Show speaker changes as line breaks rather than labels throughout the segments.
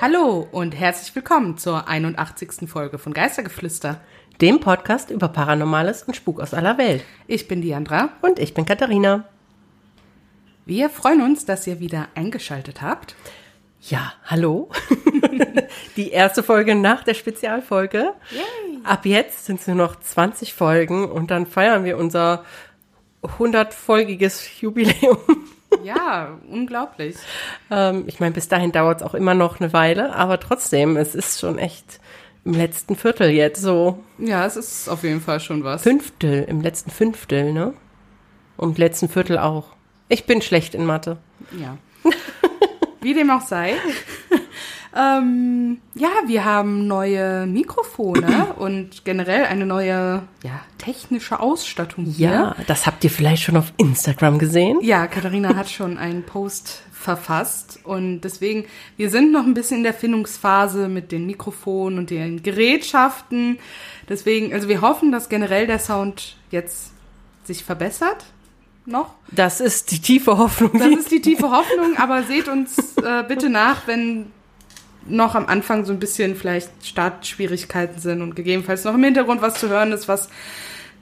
Hallo und herzlich willkommen zur 81. Folge von Geistergeflüster.
Dem Podcast über Paranormales und Spuk aus aller Welt.
Ich bin Diandra.
Und ich bin Katharina.
Wir freuen uns, dass ihr wieder eingeschaltet habt.
Ja, hallo. Die erste Folge nach der Spezialfolge.
Yay.
Ab jetzt sind es nur noch 20 Folgen und dann feiern wir unser 100-folgiges Jubiläum.
Ja, unglaublich.
Ähm, ich meine, bis dahin dauert es auch immer noch eine Weile, aber trotzdem, es ist schon echt im letzten Viertel jetzt so.
Ja, es ist auf jeden Fall schon was.
Fünftel, im letzten Fünftel, ne? Und letzten Viertel auch. Ich bin schlecht in Mathe.
Ja. Wie dem auch sei. Ähm, ja, wir haben neue Mikrofone und generell eine neue ja, technische Ausstattung hier.
Ja, das habt ihr vielleicht schon auf Instagram gesehen.
Ja, Katharina hat schon einen Post verfasst und deswegen, wir sind noch ein bisschen in der Findungsphase mit den Mikrofonen und den Gerätschaften. Deswegen, also wir hoffen, dass generell der Sound jetzt sich verbessert. Noch.
Das ist die tiefe Hoffnung.
Das ist die tiefe Hoffnung, aber seht uns äh, bitte nach, wenn noch am Anfang so ein bisschen vielleicht Startschwierigkeiten sind und gegebenenfalls noch im Hintergrund was zu hören ist, was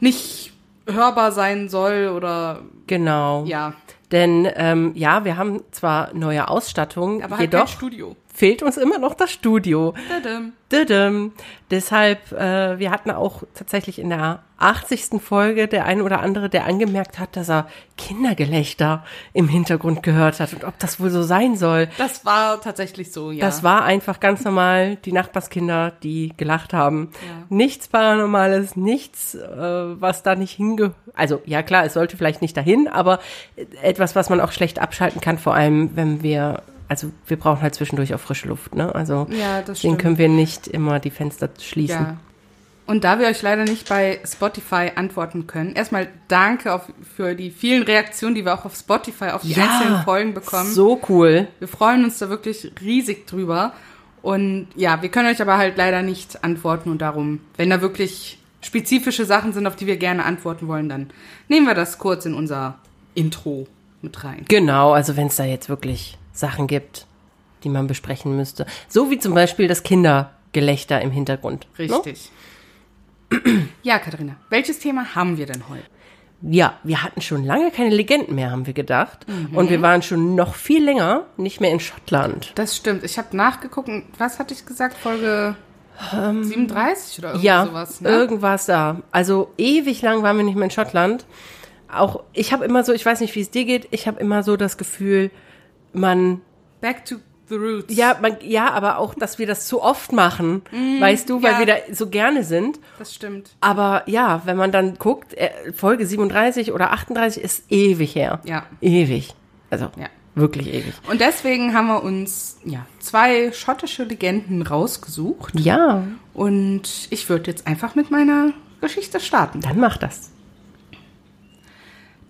nicht hörbar sein soll oder
Genau.
ja,
Denn ähm, ja, wir haben zwar neue Ausstattung,
aber halt
jedoch
kein Studio.
Fehlt uns immer noch das Studio.
Tadam.
Düdüm. Deshalb, äh, wir hatten auch tatsächlich in der 80. Folge der ein oder andere, der angemerkt hat, dass er Kindergelächter im Hintergrund gehört hat und ob das wohl so sein soll.
Das war tatsächlich so, ja.
Das war einfach ganz normal die Nachbarskinder, die gelacht haben.
Ja.
Nichts Paranormales, nichts, äh, was da nicht hinge... Also ja klar, es sollte vielleicht nicht dahin, aber etwas, was man auch schlecht abschalten kann, vor allem wenn wir... Also wir brauchen halt zwischendurch auch frische Luft, ne? Also
Ja, das
deswegen
stimmt.
können wir nicht immer die Fenster schließen.
Ja. Und da wir euch leider nicht bei Spotify antworten können, erstmal danke auf, für die vielen Reaktionen, die wir auch auf Spotify auf die einzelnen Folgen bekommen.
So cool.
Wir freuen uns da wirklich riesig drüber. Und ja, wir können euch aber halt leider nicht antworten und darum, wenn da wirklich spezifische Sachen sind, auf die wir gerne antworten wollen, dann nehmen wir das kurz in unser Intro mit rein.
Genau, also wenn es da jetzt wirklich Sachen gibt, die man besprechen müsste. So wie zum Beispiel das Kindergelächter im Hintergrund. Ne?
Richtig. Ja, Katharina, welches Thema haben wir denn heute?
Ja, wir hatten schon lange keine Legenden mehr, haben wir gedacht.
Mhm.
Und wir waren schon noch viel länger nicht mehr in Schottland.
Das stimmt. Ich habe nachgeguckt. Was hatte ich gesagt? Folge 37 oder irgendwie
Ja,
sowas, ne?
irgendwas da. Also ewig lang waren wir nicht mehr in Schottland. Auch ich habe immer so, ich weiß nicht, wie es dir geht, ich habe immer so das Gefühl, man
Back to the roots.
Ja, man, ja, aber auch, dass wir das zu oft machen, weißt du, weil
ja.
wir da so gerne sind.
Das stimmt.
Aber ja, wenn man dann guckt, äh, Folge 37 oder 38 ist ewig her.
Ja.
Ewig. Also
Ja.
wirklich ewig.
Und deswegen haben wir uns ja, zwei schottische Legenden rausgesucht.
Ja,
Und ich würde jetzt einfach mit meiner Geschichte starten.
dann mach das.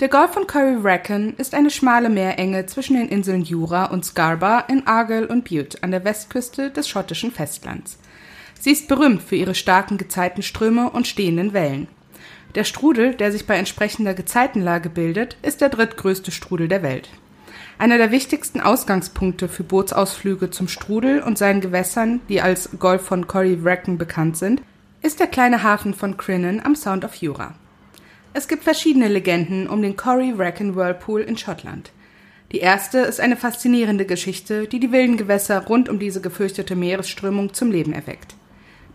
Der Golf von Curryracken ist eine schmale Meerenge zwischen den Inseln Jura und Scarborough in Argyll und Bute an der Westküste des schottischen Festlands. Sie ist berühmt für ihre starken Gezeitenströme und stehenden Wellen. Der Strudel, der sich bei entsprechender Gezeitenlage bildet, ist der drittgrößte Strudel der Welt. Einer der wichtigsten Ausgangspunkte für Bootsausflüge zum Strudel und seinen Gewässern, die als Golf von Corryvreckan bekannt sind, ist der kleine Hafen von Crinan am Sound of Jura. Es gibt verschiedene Legenden um den Corryvreckan Whirlpool in Schottland. Die erste ist eine faszinierende Geschichte, die die wilden Gewässer rund um diese gefürchtete Meeresströmung zum Leben erweckt.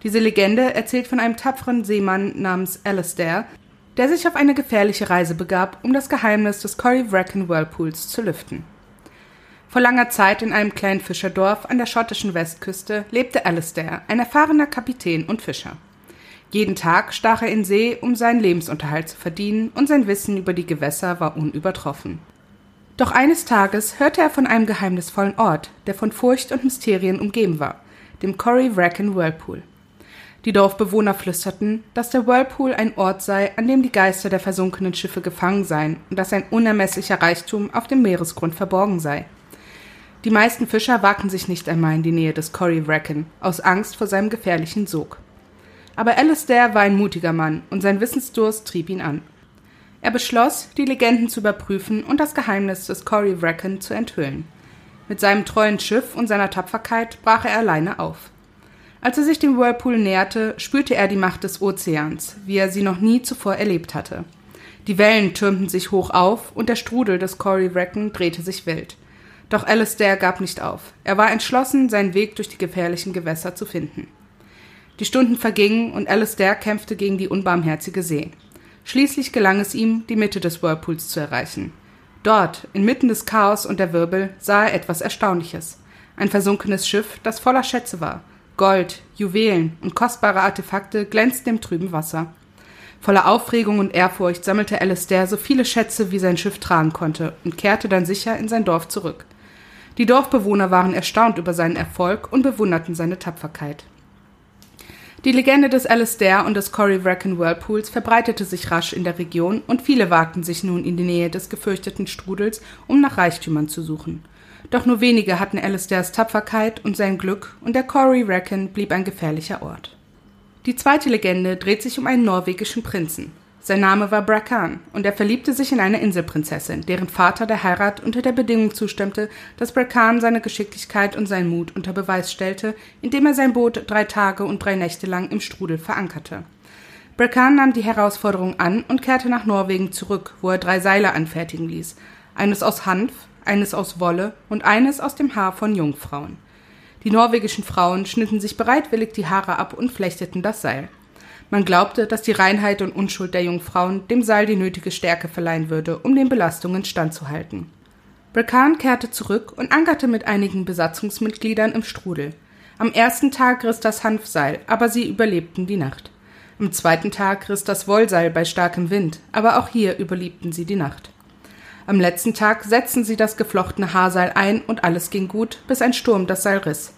Diese Legende erzählt von einem tapferen Seemann namens Alistair, der sich auf eine gefährliche Reise begab, um das Geheimnis des Corryvreckan Whirlpools zu lüften. Vor langer Zeit in einem kleinen Fischerdorf an der schottischen Westküste lebte Alistair, ein erfahrener Kapitän und Fischer. Jeden Tag stach er in See, um seinen Lebensunterhalt zu verdienen, und sein Wissen über die Gewässer war unübertroffen. Doch eines Tages hörte er von einem geheimnisvollen Ort, der von Furcht und Mysterien umgeben war, dem Corryvreckan Whirlpool. Die Dorfbewohner flüsterten, dass der Whirlpool ein Ort sei, an dem die Geister der versunkenen Schiffe gefangen seien und dass ein unermesslicher Reichtum auf dem Meeresgrund verborgen sei. Die meisten Fischer wagten sich nicht einmal in die Nähe des Corryvreckan, aus Angst vor seinem gefährlichen Sog. Aber Alistair war ein mutiger Mann und sein Wissensdurst trieb ihn an. Er beschloss, die Legenden zu überprüfen und das Geheimnis des Corryvreckan zu enthüllen. Mit seinem treuen Schiff und seiner Tapferkeit brach er alleine auf. Als er sich dem Whirlpool näherte, spürte er die Macht des Ozeans, wie er sie noch nie zuvor erlebt hatte. Die Wellen türmten sich hoch auf und der Strudel des Cory Wrecken drehte sich wild. Doch Alistair gab nicht auf. Er war entschlossen, seinen Weg durch die gefährlichen Gewässer zu finden. Die Stunden vergingen und Alistair kämpfte gegen die unbarmherzige See. Schließlich gelang es ihm, die Mitte des Whirlpools zu erreichen. Dort, inmitten des Chaos und der Wirbel, sah er etwas Erstaunliches. Ein versunkenes Schiff, das voller Schätze war. Gold, Juwelen und kostbare Artefakte glänzten im trüben Wasser. Voller Aufregung und Ehrfurcht sammelte Alistair so viele Schätze, wie sein Schiff tragen konnte, und kehrte dann sicher in sein Dorf zurück. Die Dorfbewohner waren erstaunt über seinen Erfolg und bewunderten seine Tapferkeit. Die Legende des Alistair und des Cory Wrecken Whirlpools verbreitete sich rasch in der Region und viele wagten sich nun in die Nähe des gefürchteten Strudels, um nach Reichtümern zu suchen. Doch nur wenige hatten Alistairs Tapferkeit und sein Glück, und der Cory Wrecken blieb ein gefährlicher Ort. Die zweite Legende dreht sich um einen norwegischen Prinzen. Sein Name war Brakan, und er verliebte sich in eine Inselprinzessin, deren Vater der Heirat unter der Bedingung zustimmte, dass Brakan seine Geschicklichkeit und seinen Mut unter Beweis stellte, indem er sein Boot drei Tage und drei Nächte lang im Strudel verankerte. Brakan nahm die Herausforderung an und kehrte nach Norwegen zurück, wo er drei Seile anfertigen ließ, eines aus Hanf, eines aus Wolle und eines aus dem Haar von Jungfrauen. Die norwegischen Frauen schnitten sich bereitwillig die Haare ab und flechteten das Seil. Man glaubte, dass die Reinheit und Unschuld der Jungfrauen dem Seil die nötige Stärke verleihen würde, um den Belastungen standzuhalten. Brekan kehrte zurück und ankerte mit einigen Besatzungsmitgliedern im Strudel. Am ersten Tag riss das Hanfseil, aber sie überlebten die Nacht. Am zweiten Tag riss das Wollseil bei starkem Wind, aber auch hier überlebten sie die Nacht. Am letzten Tag setzten sie das geflochtene Haarseil ein und alles ging gut, bis ein Sturm das Seil riss.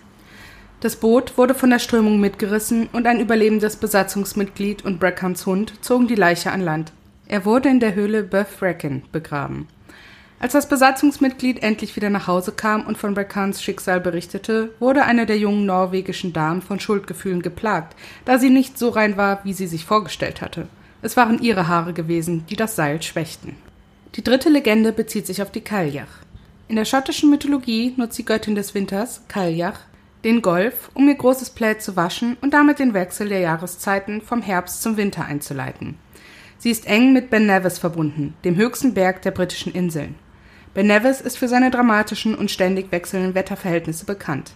Das Boot wurde von der Strömung mitgerissen und ein überlebendes Besatzungsmitglied und Breckhams Hund zogen die Leiche an Land. Er wurde in der Höhle Beth Reckon begraben. Als das Besatzungsmitglied endlich wieder nach Hause kam und von Breckhans Schicksal berichtete, wurde eine der jungen norwegischen Damen von Schuldgefühlen geplagt, da sie nicht so rein war, wie sie sich vorgestellt hatte. Es waren ihre Haare gewesen, die das Seil schwächten. Die dritte Legende bezieht sich auf die Kaljach. In der schottischen Mythologie nutzt die Göttin des Winters, Kaljach, den Golf, um ihr großes Plaid zu waschen und damit den Wechsel der Jahreszeiten vom Herbst zum Winter einzuleiten. Sie ist eng mit Ben Nevis verbunden, dem höchsten Berg der britischen Inseln. Ben Nevis ist für seine dramatischen und ständig wechselnden Wetterverhältnisse bekannt.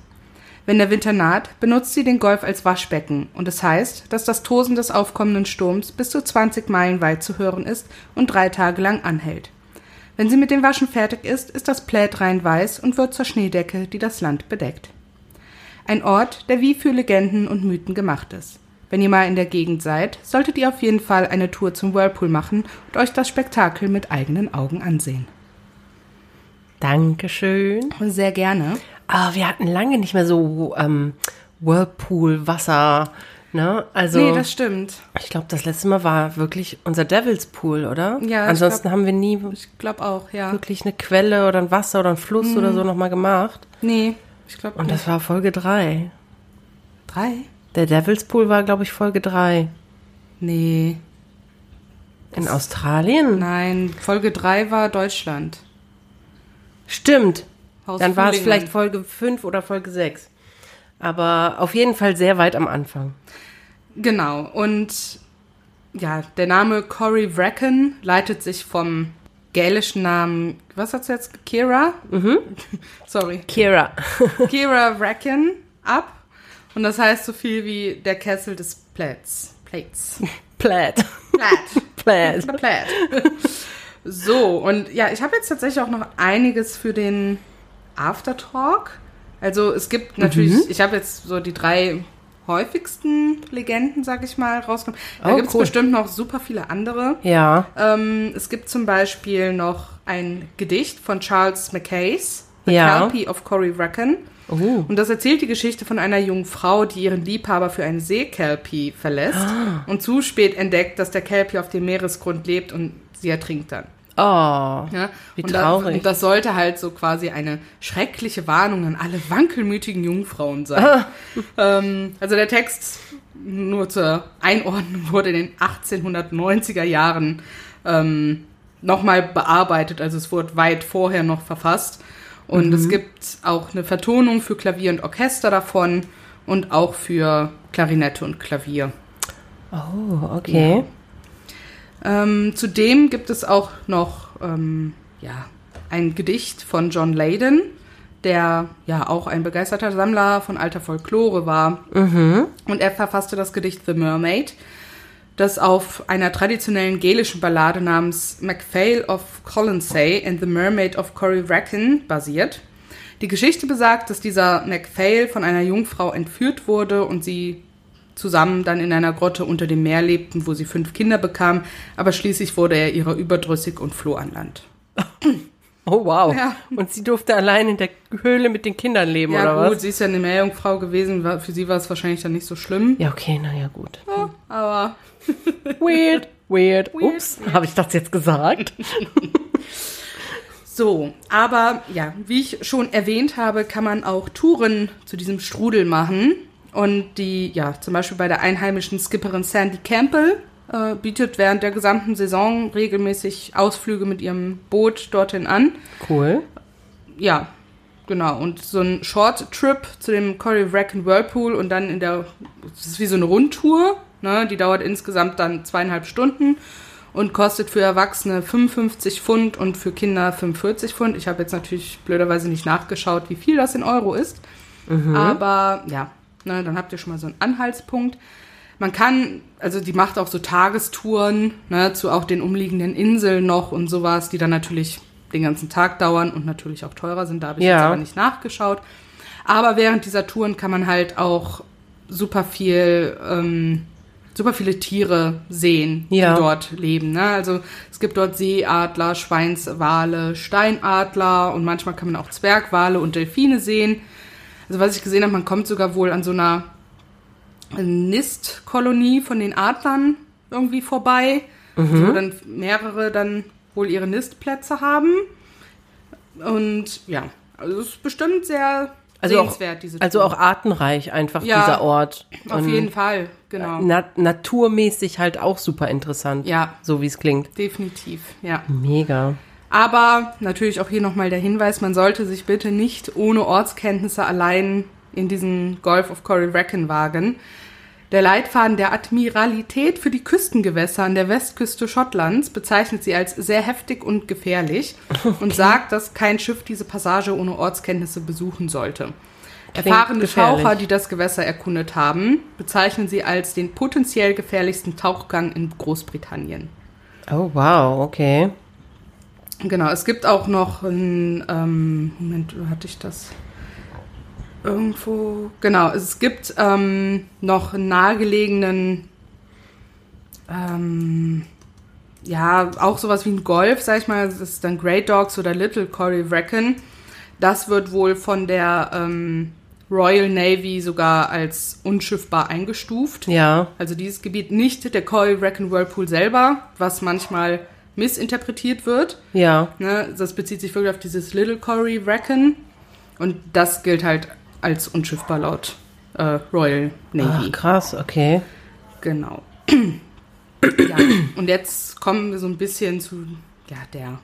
Wenn der Winter naht, benutzt sie den Golf als Waschbecken und es das heißt, dass das Tosen des aufkommenden Sturms bis zu 20 Meilen weit zu hören ist und drei Tage lang anhält. Wenn sie mit dem Waschen fertig ist, ist das Plaid rein weiß und wird zur Schneedecke, die das Land bedeckt. Ein Ort, der wie für Legenden und Mythen gemacht ist. Wenn ihr mal in der Gegend seid, solltet ihr auf jeden Fall eine Tour zum Whirlpool machen und euch das Spektakel mit eigenen Augen ansehen.
Dankeschön.
Sehr gerne.
Aber wir hatten lange nicht mehr so ähm, Whirlpool-Wasser. Ne? Also,
nee, das stimmt.
Ich glaube, das letzte Mal war wirklich unser Devil's Pool, oder?
Ja.
Ansonsten
glaub,
haben wir nie
ich glaube auch, ja.
wirklich eine Quelle oder ein Wasser oder ein Fluss mhm. oder so nochmal gemacht.
Nee, ich glaube
Und das war Folge 3.
Drei?
Der Devil's Pool war, glaube ich, Folge 3.
Nee.
In Australien?
Nein, Folge 3 war Deutschland.
Stimmt. Haus Dann war es vielleicht Folge 5 oder Folge 6. Aber auf jeden Fall sehr weit am Anfang.
Genau. Und ja, der Name Cory Wrecken leitet sich vom gälischen Namen, was hat's jetzt? Kira?
Mhm.
Sorry.
Kira.
Kira Wrecken ab. Und das heißt so viel wie der Kessel des Plaids. Plates.
Plaid.
Plaid.
Plaid.
Plaid. So, und ja, ich habe jetzt tatsächlich auch noch einiges für den Aftertalk. Also es gibt natürlich, mhm. ich habe jetzt so die drei häufigsten Legenden, sag ich mal, rausgenommen. Da oh, gibt es cool. bestimmt noch super viele andere.
Ja.
Ähm, es gibt zum Beispiel noch ein Gedicht von Charles Mackays, The
ja.
Calpy of Cory Wrecken.
Uh.
Und das erzählt die Geschichte von einer jungen Frau, die ihren Liebhaber für einen Seekelpie verlässt
ah.
und zu spät entdeckt, dass der Kelpie auf dem Meeresgrund lebt und sie ertrinkt dann.
Oh,
ja?
wie
und
traurig.
Das, und das sollte halt so quasi eine schreckliche Warnung an alle wankelmütigen Jungfrauen sein. ähm, also der Text, nur zur Einordnung, wurde in den 1890er Jahren ähm, nochmal bearbeitet. Also es wurde weit vorher noch verfasst. Und es gibt auch eine Vertonung für Klavier und Orchester davon und auch für Klarinette und Klavier.
Oh, okay.
Ähm, zudem gibt es auch noch ähm, ja, ein Gedicht von John Leyden, der ja auch ein begeisterter Sammler von alter Folklore war. Und er verfasste das Gedicht The Mermaid, das auf einer traditionellen gelischen Ballade namens MacPhail of Colonsay and the Mermaid of Corryvreckan basiert. Die Geschichte besagt, dass dieser MacPhail von einer Jungfrau entführt wurde und sie zusammen dann in einer Grotte unter dem Meer lebten, wo sie fünf Kinder bekam, aber schließlich wurde er ihrer überdrüssig und floh an Land.
Oh, wow.
Ja.
Und sie durfte allein in der Höhle mit den Kindern leben,
Ja
oder
gut,
was?
sie ist ja eine Meerjungfrau gewesen, für sie war es wahrscheinlich dann nicht so schlimm.
Ja, okay, naja, gut.
Aber
Weird, weird. Ups, habe ich das jetzt gesagt?
so, aber ja, wie ich schon erwähnt habe, kann man auch Touren zu diesem Strudel machen. Und die, ja, zum Beispiel bei der einheimischen Skipperin Sandy Campbell äh, bietet während der gesamten Saison regelmäßig Ausflüge mit ihrem Boot dorthin an.
Cool.
Ja, genau. Und so ein Short Trip zu dem Corey Wrecken Whirlpool und dann in der, das ist wie so eine Rundtour, ne? Die dauert insgesamt dann zweieinhalb Stunden und kostet für Erwachsene 55 Pfund und für Kinder 45 Pfund. Ich habe jetzt natürlich blöderweise nicht nachgeschaut, wie viel das in Euro ist. Aber ja, ne, dann habt ihr schon mal so einen Anhaltspunkt. Man kann, also die macht auch so Tagestouren ne, zu auch den umliegenden Inseln noch und sowas, die dann natürlich den ganzen Tag dauern und natürlich auch teurer sind. Da habe ich
Ja.
jetzt aber nicht nachgeschaut. Aber während dieser Touren kann man halt auch super viel, ähm, super viele Tiere sehen,
Ja.
die dort leben. Ne? Also es gibt dort Seeadler, Schweinswale, Steinadler und manchmal kann man auch Zwergwale und Delfine sehen. Also was ich gesehen habe, man kommt sogar wohl an so einer Nistkolonie von den Adlern irgendwie vorbei,
Mhm.
wo dann mehrere dann wohl ihre Nistplätze haben. Und ja, also es ist bestimmt sehr
Also auch,
sehenswert, diese
also
Tour.
auch artenreich einfach
Ja,
dieser Ort.
Auf
Und
jeden Fall, genau.
Na naturmäßig halt auch super interessant.
Ja.
So wie es klingt.
Definitiv, ja.
Mega.
Aber natürlich auch hier nochmal der Hinweis, man sollte sich bitte nicht ohne Ortskenntnisse allein in diesen Golf of Corryvreckan wagen. Der Leitfaden der Admiralität für die Küstengewässer an der Westküste Schottlands bezeichnet sie als sehr heftig und gefährlich und sagt, dass kein Schiff diese Passage ohne Ortskenntnisse besuchen sollte. Erfahrene
gefährlich.
Taucher, die das Gewässer erkundet haben, bezeichnen sie als den potenziell gefährlichsten Tauchgang in Großbritannien.
Oh, wow, okay.
Genau, es gibt auch noch ein, ähm, Moment, wo hatte ich das? Irgendwo, genau, es gibt ähm, noch einen nahegelegenen, ähm, ja, auch sowas wie ein Golf, sag ich mal, das ist dann Great Dogs oder Little Corey Wrecken. Das wird wohl von der ähm, Royal Navy sogar als unschiffbar eingestuft.
Ja.
Also dieses Gebiet nicht der Corey Wrecken Whirlpool selber, was manchmal missinterpretiert wird.
Ja.
Ne, das bezieht sich wirklich auf dieses Little Corey Wrecken. Und das gilt halt als unschiffbar laut äh, Royal Navy.
Ach, krass, okay.
Genau. ja. Und jetzt kommen wir so ein bisschen zu ja, der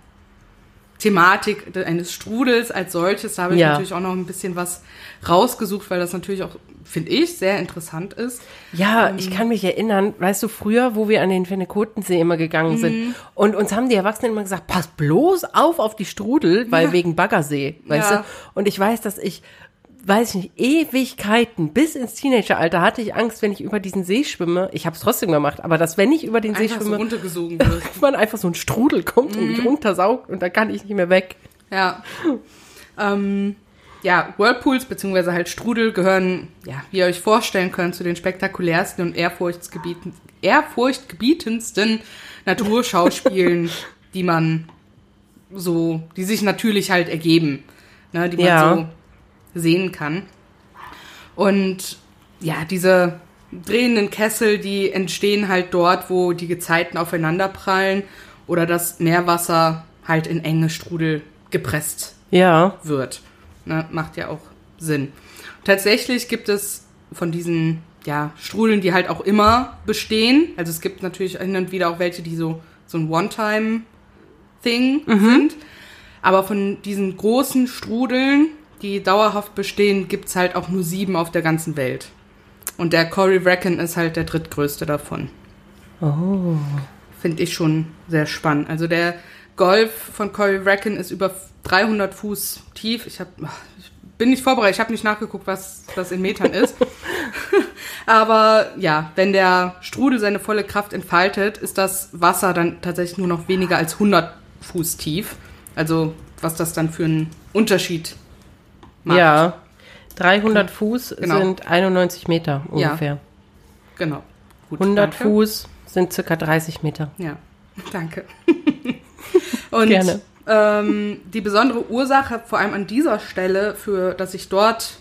Thematik eines Strudels als solches. Da habe ich
Ja.
natürlich auch noch ein bisschen was rausgesucht, weil das natürlich auch, finde ich, sehr interessant ist.
Ja,
Ähm.
ich kann mich erinnern, weißt du, früher, wo wir an den Fennekotensee immer gegangen
Mhm.
sind und uns haben die Erwachsenen immer gesagt, pass bloß auf auf die Strudel, weil wegen Baggersee, weißt
Ja.
du? Und ich weiß, dass ich, weiß ich nicht, Ewigkeiten bis ins Teenageralter hatte ich Angst, wenn ich über diesen See schwimme. Ich habe es trotzdem gemacht, aber dass wenn ich über den See
Einfach so
schwimme,
runtergesogen wird.
man einfach so ein Strudel kommt und
Mhm.
mich runtersaugt und dann kann ich nicht mehr weg.
Ja. Ähm, ja, Whirlpools bzw. halt Strudel gehören, ja, wie ihr euch vorstellen könnt, zu den spektakulärsten und ehrfurchtgebietendsten Naturschauspielen, die man so, die sich natürlich halt ergeben, ne, die man
Ja.
so sehen kann. Und ja, diese drehenden Kessel, die entstehen halt dort, wo die Gezeiten aufeinanderprallen oder das Meerwasser halt in enge Strudel gepresst
Ja,
wird. Ne, macht ja auch Sinn. Tatsächlich gibt es von diesen ja, Strudeln, die halt auch immer bestehen. Also es gibt natürlich hin und wieder auch welche, die so, so ein One-Time-Thing sind. Aber von diesen großen Strudeln, die dauerhaft bestehen, gibt's halt auch nur sieben auf der ganzen Welt. Und der Cory Bracken ist halt der drittgrößte davon.
Oh.
Finde ich schon sehr spannend. Also der Golf von Cory Bracken ist über 300 Fuß tief. Ich, hab, ich bin nicht vorbereitet, ich habe nicht nachgeguckt, was das in Metern ist. Aber ja, wenn der Strudel seine volle Kraft entfaltet, ist das Wasser dann tatsächlich nur noch weniger als 100 Fuß tief. Also was das dann für einen Unterschied macht.
Ja. 300 Fuß
Genau.
sind 91 Meter
Ja.
ungefähr.
Genau. Gut,
100
danke.
Fuß sind circa 30 Meter.
Ja, danke. Und
Gerne.
Ähm, die besondere Ursache, vor allem an dieser Stelle, für dass ich dort,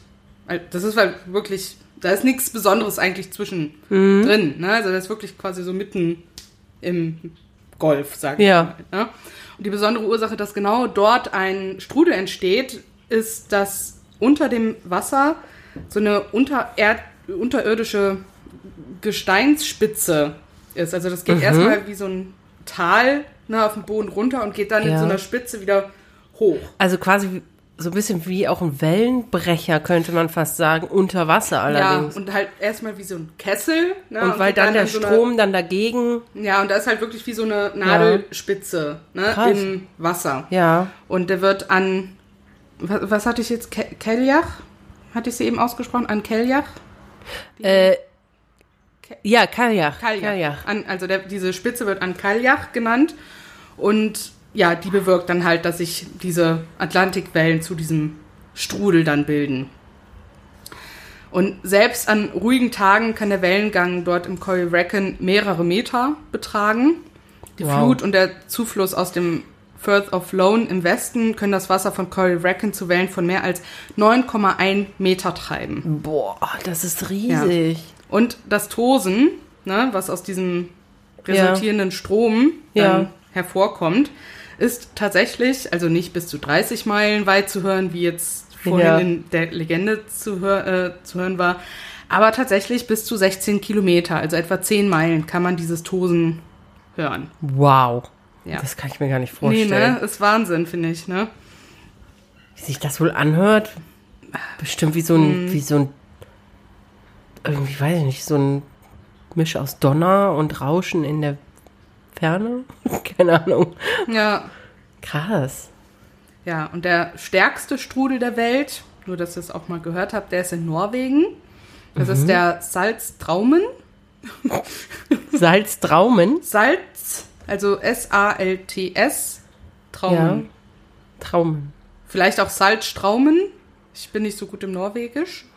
weil das ist halt wirklich, da ist nichts Besonderes eigentlich zwischendrin. Ne? Also das ist wirklich quasi so mitten im Golf, sag ich
Ja.
mal. Ne? Und die besondere Ursache, dass genau dort ein Strudel entsteht, ist, dass unter dem Wasser so eine untererd unterirdische Gesteinsspitze ist. Also das geht erstmal wie so ein Tal ne, auf den Boden runter und geht dann in
Ja.
so einer Spitze wieder hoch.
Also quasi so ein bisschen wie auch ein Wellenbrecher, könnte man fast sagen, unter Wasser allerdings.
Ja, und halt erstmal wie so ein Kessel. Ne,
und weil
geht
dann der
in so
Strom dann dagegen,
ja, und da ist halt wirklich wie so eine Nadelspitze ne,
Krass.
im Wasser.
ja,
Und der wird an, was, was hatte ich jetzt, Ke Keljach? Hatte ich sie eben ausgesprochen? An Keljach?
äh, ja, Kaljach,
Kaljach.
Kaljach.
An, also der, diese Spitze wird an Kaljach genannt. Und ja, die bewirkt dann halt, dass sich diese Atlantikwellen zu diesem Strudel dann bilden. Und selbst an ruhigen Tagen kann der Wellengang dort im Cory Wrecken mehrere Meter betragen. Die
Wow.
Flut und der Zufluss aus dem Firth of Lone im Westen können das Wasser von Cory Wrecken zu Wellen von mehr als 9,1 Meter treiben.
Boah, das ist riesig.
Und das Tosen, ne, was aus diesem resultierenden Strom dann
Ja.
hervorkommt, ist tatsächlich, also nicht bis zu 30 Meilen weit zu hören, wie jetzt vorhin
Ja.
in der Legende zu, hör, äh, zu hören war, aber tatsächlich bis zu 16 Kilometer, also etwa 10 Meilen, kann man dieses Tosen hören.
Wow.
Ja.
Das kann ich mir gar nicht
Nee,
vorstellen.
ne? Ist Wahnsinn, finde ich, ne?
Wie sich das wohl anhört? Bestimmt wie so
Mhm.
ein, wie so ein, irgendwie weiß ich nicht, so ein Misch aus Donner und Rauschen in der Ferne? Keine Ahnung.
Ja.
Krass.
Ja, und der stärkste Strudel der Welt, nur dass ihr es auch mal gehört habt, der ist in Norwegen. Das ist der Salztraumen.
Salztraumen?
Salz, also S-A-L-T-S, Traumen.
Ja. Traumen.
Vielleicht auch Salzstraumen. Ich bin nicht so gut im Norwegisch.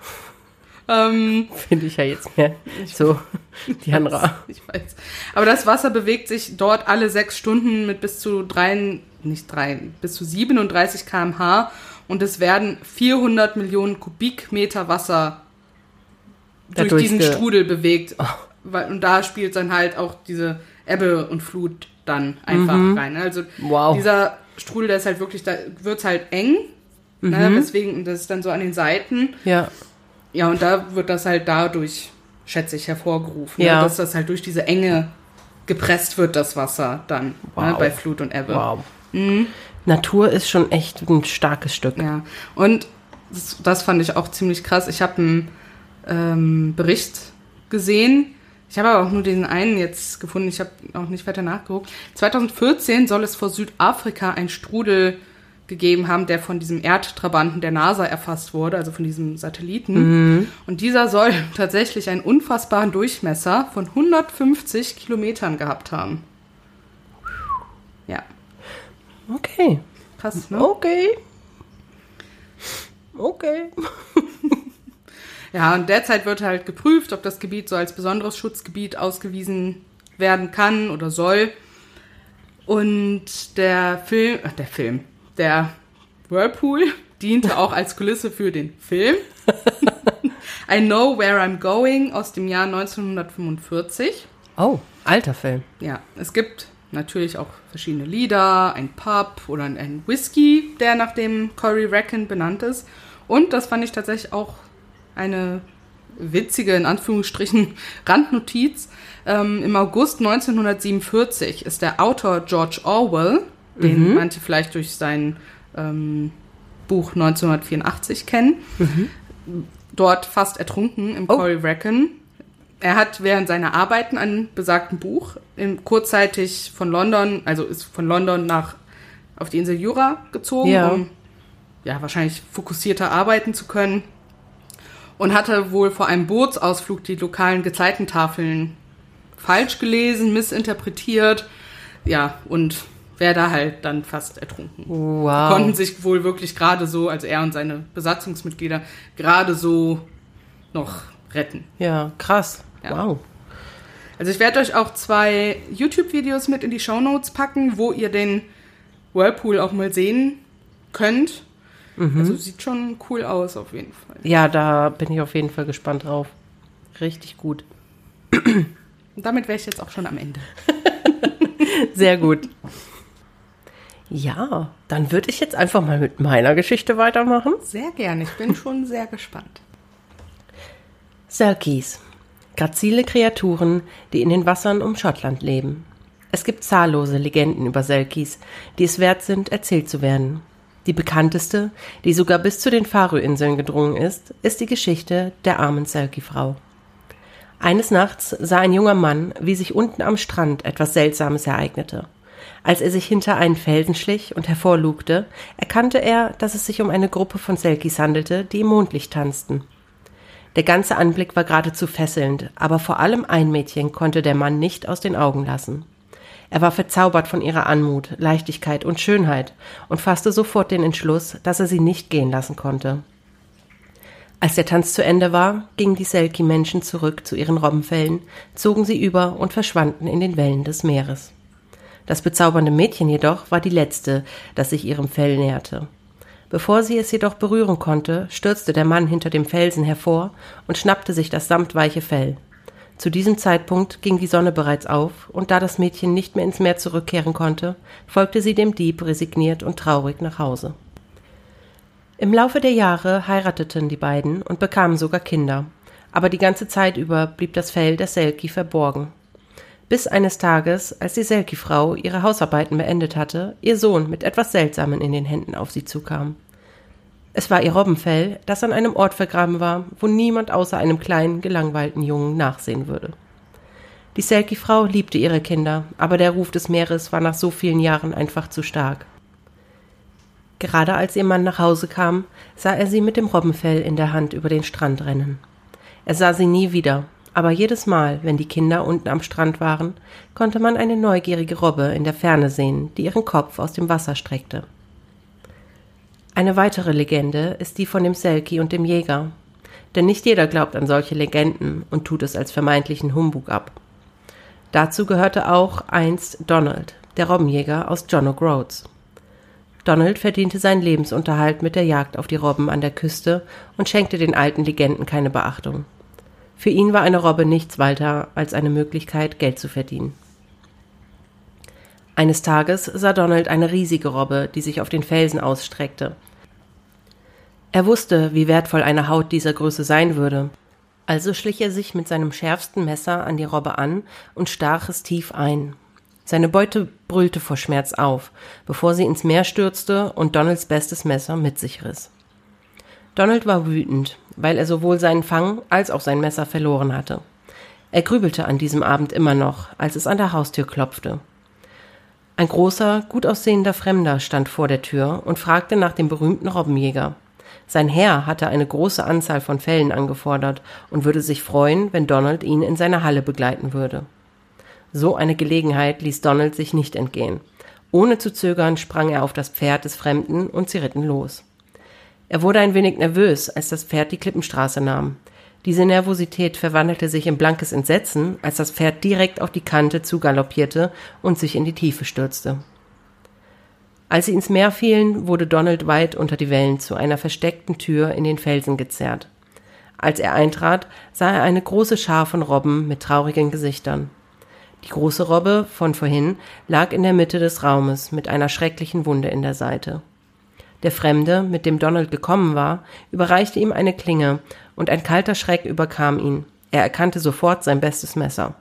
Ähm,
Finde ich ja jetzt mehr so die andere.
ich weiß. Aber das Wasser bewegt sich dort alle sechs Stunden mit bis zu drei, nicht drei, bis zu 37 km/h und es werden 400 Millionen Kubikmeter Wasser durch diesen Strudel bewegt. Weil, und da spielt dann halt auch diese Ebbe und Flut dann einfach rein. ne? Also
Wow.
dieser Strudel, der ist halt wirklich, da wird's halt eng. Ne, weswegen, das ist dann so an den Seiten.
Ja.
Ja, und da wird das halt dadurch, schätze ich, hervorgerufen.
Ja.
Ne? Dass das halt durch diese Enge gepresst wird, das Wasser dann. Ne?
Wow.
Bei Flut und Ebbe.
Wow. Natur ist schon echt ein starkes Stück.
Ja, und das, das fand ich auch ziemlich krass. Ich habe einen ähm, Bericht gesehen. Ich habe aber auch nur diesen einen jetzt gefunden. Ich habe auch nicht weiter nachgeguckt. 2014 soll es vor Südafrika ein Strudel gegeben haben, der von diesem Erdtrabanten der NASA erfasst wurde, also von diesem Satelliten. Und dieser soll tatsächlich einen unfassbaren Durchmesser von 150 Kilometern gehabt haben. Ja,
Okay.
krass, ne?
Okay. Okay.
Ja, und derzeit wird halt geprüft, ob das Gebiet so als besonderes Schutzgebiet ausgewiesen werden kann oder soll. Und der Film, ach, der Film, der Whirlpool diente auch als Kulisse für den Film. I Know Where I'm Going aus dem Jahr 1945.
Oh, alter Film.
Ja, es gibt natürlich auch verschiedene Lieder, ein Pub oder ein Whisky, der nach dem Cory Racken benannt ist. Und das fand ich tatsächlich auch eine witzige, in Anführungsstrichen, Randnotiz. Ähm, Im August 1947 ist der Autor George Orwell, den manche vielleicht durch seinen ähm, Buch 1984 kennen. Dort fast ertrunken im
Oh.
Cory Wrecken. Er hat während seiner Arbeiten an besagtem Buch im, kurzzeitig von London, also ist von London nach auf die Insel Jura gezogen,
Ja.
um ja wahrscheinlich fokussierter arbeiten zu können. Und hatte wohl vor einem Bootsausflug die lokalen Gezeitentafeln falsch gelesen, missinterpretiert. Ja, und wäre da halt dann fast ertrunken
Wow.
konnten sich wohl wirklich gerade so, also er und seine Besatzungsmitglieder, gerade so noch retten.
Ja, krass.
Ja.
Wow.
Also ich werde euch auch zwei YouTube-Videos mit in die Shownotes packen, wo ihr den Whirlpool auch mal sehen könnt. Also sieht schon cool aus auf jeden Fall.
Ja, da bin ich auf jeden Fall gespannt drauf. Richtig gut.
Und damit wäre ich jetzt auch schon am Ende.
Sehr gut. Ja, dann würde ich jetzt einfach mal mit meiner Geschichte weitermachen.
Sehr gerne, ich bin schon sehr gespannt.
Selkies. Grazile Kreaturen, die in den Wassern um Schottland leben. Es gibt zahllose Legenden über Selkies, die es wert sind, erzählt zu werden. Die bekannteste, die sogar bis zu den Faroe-Inseln gedrungen ist, ist die Geschichte der armen Selkie-Frau. Eines Nachts sah ein junger Mann, wie sich unten am Strand etwas Seltsames ereignete. Als er sich hinter einen Felsen schlich und hervorlugte, erkannte er, dass es sich um eine Gruppe von Selkies handelte, die im Mondlicht tanzten. Der ganze Anblick war geradezu fesselnd, aber vor allem ein Mädchen konnte der Mann nicht aus den Augen lassen. Er war verzaubert von ihrer Anmut, Leichtigkeit und Schönheit und fasste sofort den Entschluss, dass er sie nicht gehen lassen konnte. Als der Tanz zu Ende war, gingen die Selkie-Menschen zurück zu ihren Robbenfällen, zogen sie über und verschwanden in den Wellen des Meeres. Das bezaubernde Mädchen jedoch war die letzte, das sich ihrem Fell näherte. Bevor sie es jedoch berühren konnte, stürzte der Mann hinter dem Felsen hervor und schnappte sich das samtweiche Fell. Zu diesem Zeitpunkt ging die Sonne bereits auf, und da das Mädchen nicht mehr ins Meer zurückkehren konnte, folgte sie dem Dieb resigniert und traurig nach Hause. Im Laufe der Jahre heirateten die beiden und bekamen sogar Kinder, aber die ganze Zeit über blieb das Fell der Selkie verborgen. Bis eines Tages, als die Selkie-Frau ihre Hausarbeiten beendet hatte, ihr Sohn mit etwas Seltsamen in den Händen auf sie zukam. Es war ihr Robbenfell, das an einem Ort vergraben war, wo niemand außer einem kleinen, gelangweilten Jungen nachsehen würde. Die Selkie-Frau liebte ihre Kinder, aber der Ruf des Meeres war nach so vielen Jahren einfach zu stark. Gerade als ihr Mann nach Hause kam, sah er sie mit dem Robbenfell in der Hand über den Strand rennen. Er sah sie nie wieder, aber jedes Mal, wenn die Kinder unten am Strand waren, konnte man eine neugierige Robbe in der Ferne sehen, die ihren Kopf aus dem Wasser streckte. Eine weitere Legende ist die von dem Selkie und dem Jäger. Denn nicht jeder glaubt an solche Legenden und tut es als vermeintlichen Humbug ab. Dazu gehörte auch einst Donald, der Robbenjäger aus John O'Groats. Donald verdiente seinen Lebensunterhalt mit der Jagd auf die Robben an der Küste und schenkte den alten Legenden keine Beachtung. Für ihn war eine Robbe nichts weiter als eine Möglichkeit, Geld zu verdienen. Eines Tages sah Donald eine riesige Robbe, die sich auf den Felsen ausstreckte. Er wusste, wie wertvoll eine Haut dieser Größe sein würde. Also schlich er sich mit seinem schärfsten Messer an die Robbe an und stach es tief ein. Seine Beute brüllte vor Schmerz auf, bevor sie ins Meer stürzte und Donalds bestes Messer mit sich riss. Donald war wütend, weil er sowohl seinen Fang als auch sein Messer verloren hatte. Er grübelte an diesem Abend immer noch, als es an der Haustür klopfte. Ein großer, gut aussehender Fremder stand vor der Tür und fragte nach dem berühmten Robbenjäger. Sein Herr hatte eine große Anzahl von Fällen angefordert und würde sich freuen, wenn Donald ihn in seine Halle begleiten würde. So eine Gelegenheit ließ Donald sich nicht entgehen. Ohne zu zögern sprang er auf das Pferd des Fremden und sie ritten los. Er wurde ein wenig nervös, als das Pferd die Klippenstraße nahm. Diese Nervosität verwandelte sich in blankes Entsetzen, als das Pferd direkt auf die Kante zugaloppierte und sich in die Tiefe stürzte. Als sie ins Meer fielen, wurde Donald weit unter die Wellen zu einer versteckten Tür in den Felsen gezerrt. Als er eintrat, sah er eine große Schar von Robben mit traurigen Gesichtern. Die große Robbe von vorhin lag in der Mitte des Raumes mit einer schrecklichen Wunde in der Seite. Der Fremde, mit dem Donald gekommen war, überreichte ihm eine Klinge, und ein kalter Schreck überkam ihn. Er erkannte sofort sein bestes Messer.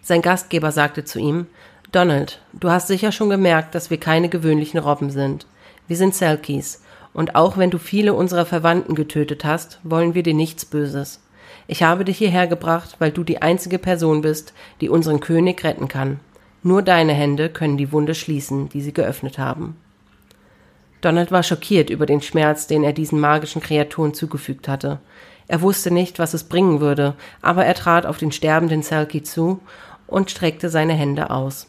Sein Gastgeber sagte zu ihm Donald, du hast sicher schon gemerkt, dass wir keine gewöhnlichen Robben sind. Wir sind Selkies. Und auch wenn du viele unserer Verwandten getötet hast, wollen wir dir nichts Böses. Ich habe dich hierher gebracht, weil du die einzige Person bist, die unseren König retten kann. Nur deine Hände können die Wunde schließen, die sie geöffnet haben. Donald war schockiert über den Schmerz, den er diesen magischen Kreaturen zugefügt hatte. Er wusste nicht, was es bringen würde, aber er trat auf den sterbenden Selkie zu und streckte seine Hände aus.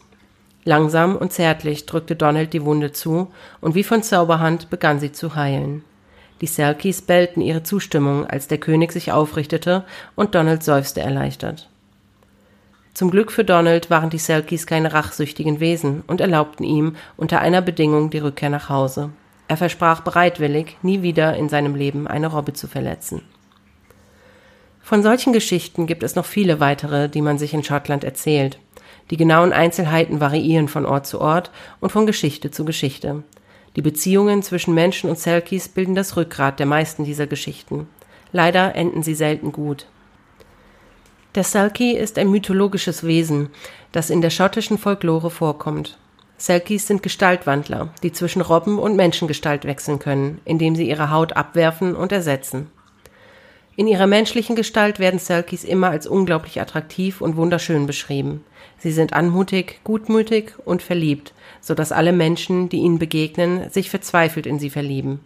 Langsam und zärtlich drückte Donald die Wunde zu, und wie von Zauberhand begann sie zu heilen. Die Selkies bellten ihre Zustimmung, als der König sich aufrichtete, und Donald seufzte erleichtert. Zum Glück für Donald waren die Selkies keine rachsüchtigen Wesen und erlaubten ihm unter einer Bedingung die Rückkehr nach Hause. Er versprach bereitwillig, nie wieder in seinem Leben eine Robbe zu verletzen. Von solchen Geschichten gibt es noch viele weitere, die man sich in Schottland erzählt. Die genauen Einzelheiten variieren von Ort zu Ort und von Geschichte zu Geschichte. Die Beziehungen zwischen Menschen und Selkies bilden das Rückgrat der meisten dieser Geschichten. Leider enden sie selten gut. Der Selkie ist ein mythologisches Wesen, das in der schottischen Folklore vorkommt. Selkies sind Gestaltwandler, die zwischen Robben und Menschengestalt wechseln können, indem sie ihre Haut abwerfen und ersetzen. In ihrer menschlichen Gestalt werden Selkies immer als unglaublich attraktiv und wunderschön beschrieben. Sie sind anmutig, gutmütig und verliebt, so dass alle Menschen, die ihnen begegnen, sich verzweifelt in sie verlieben.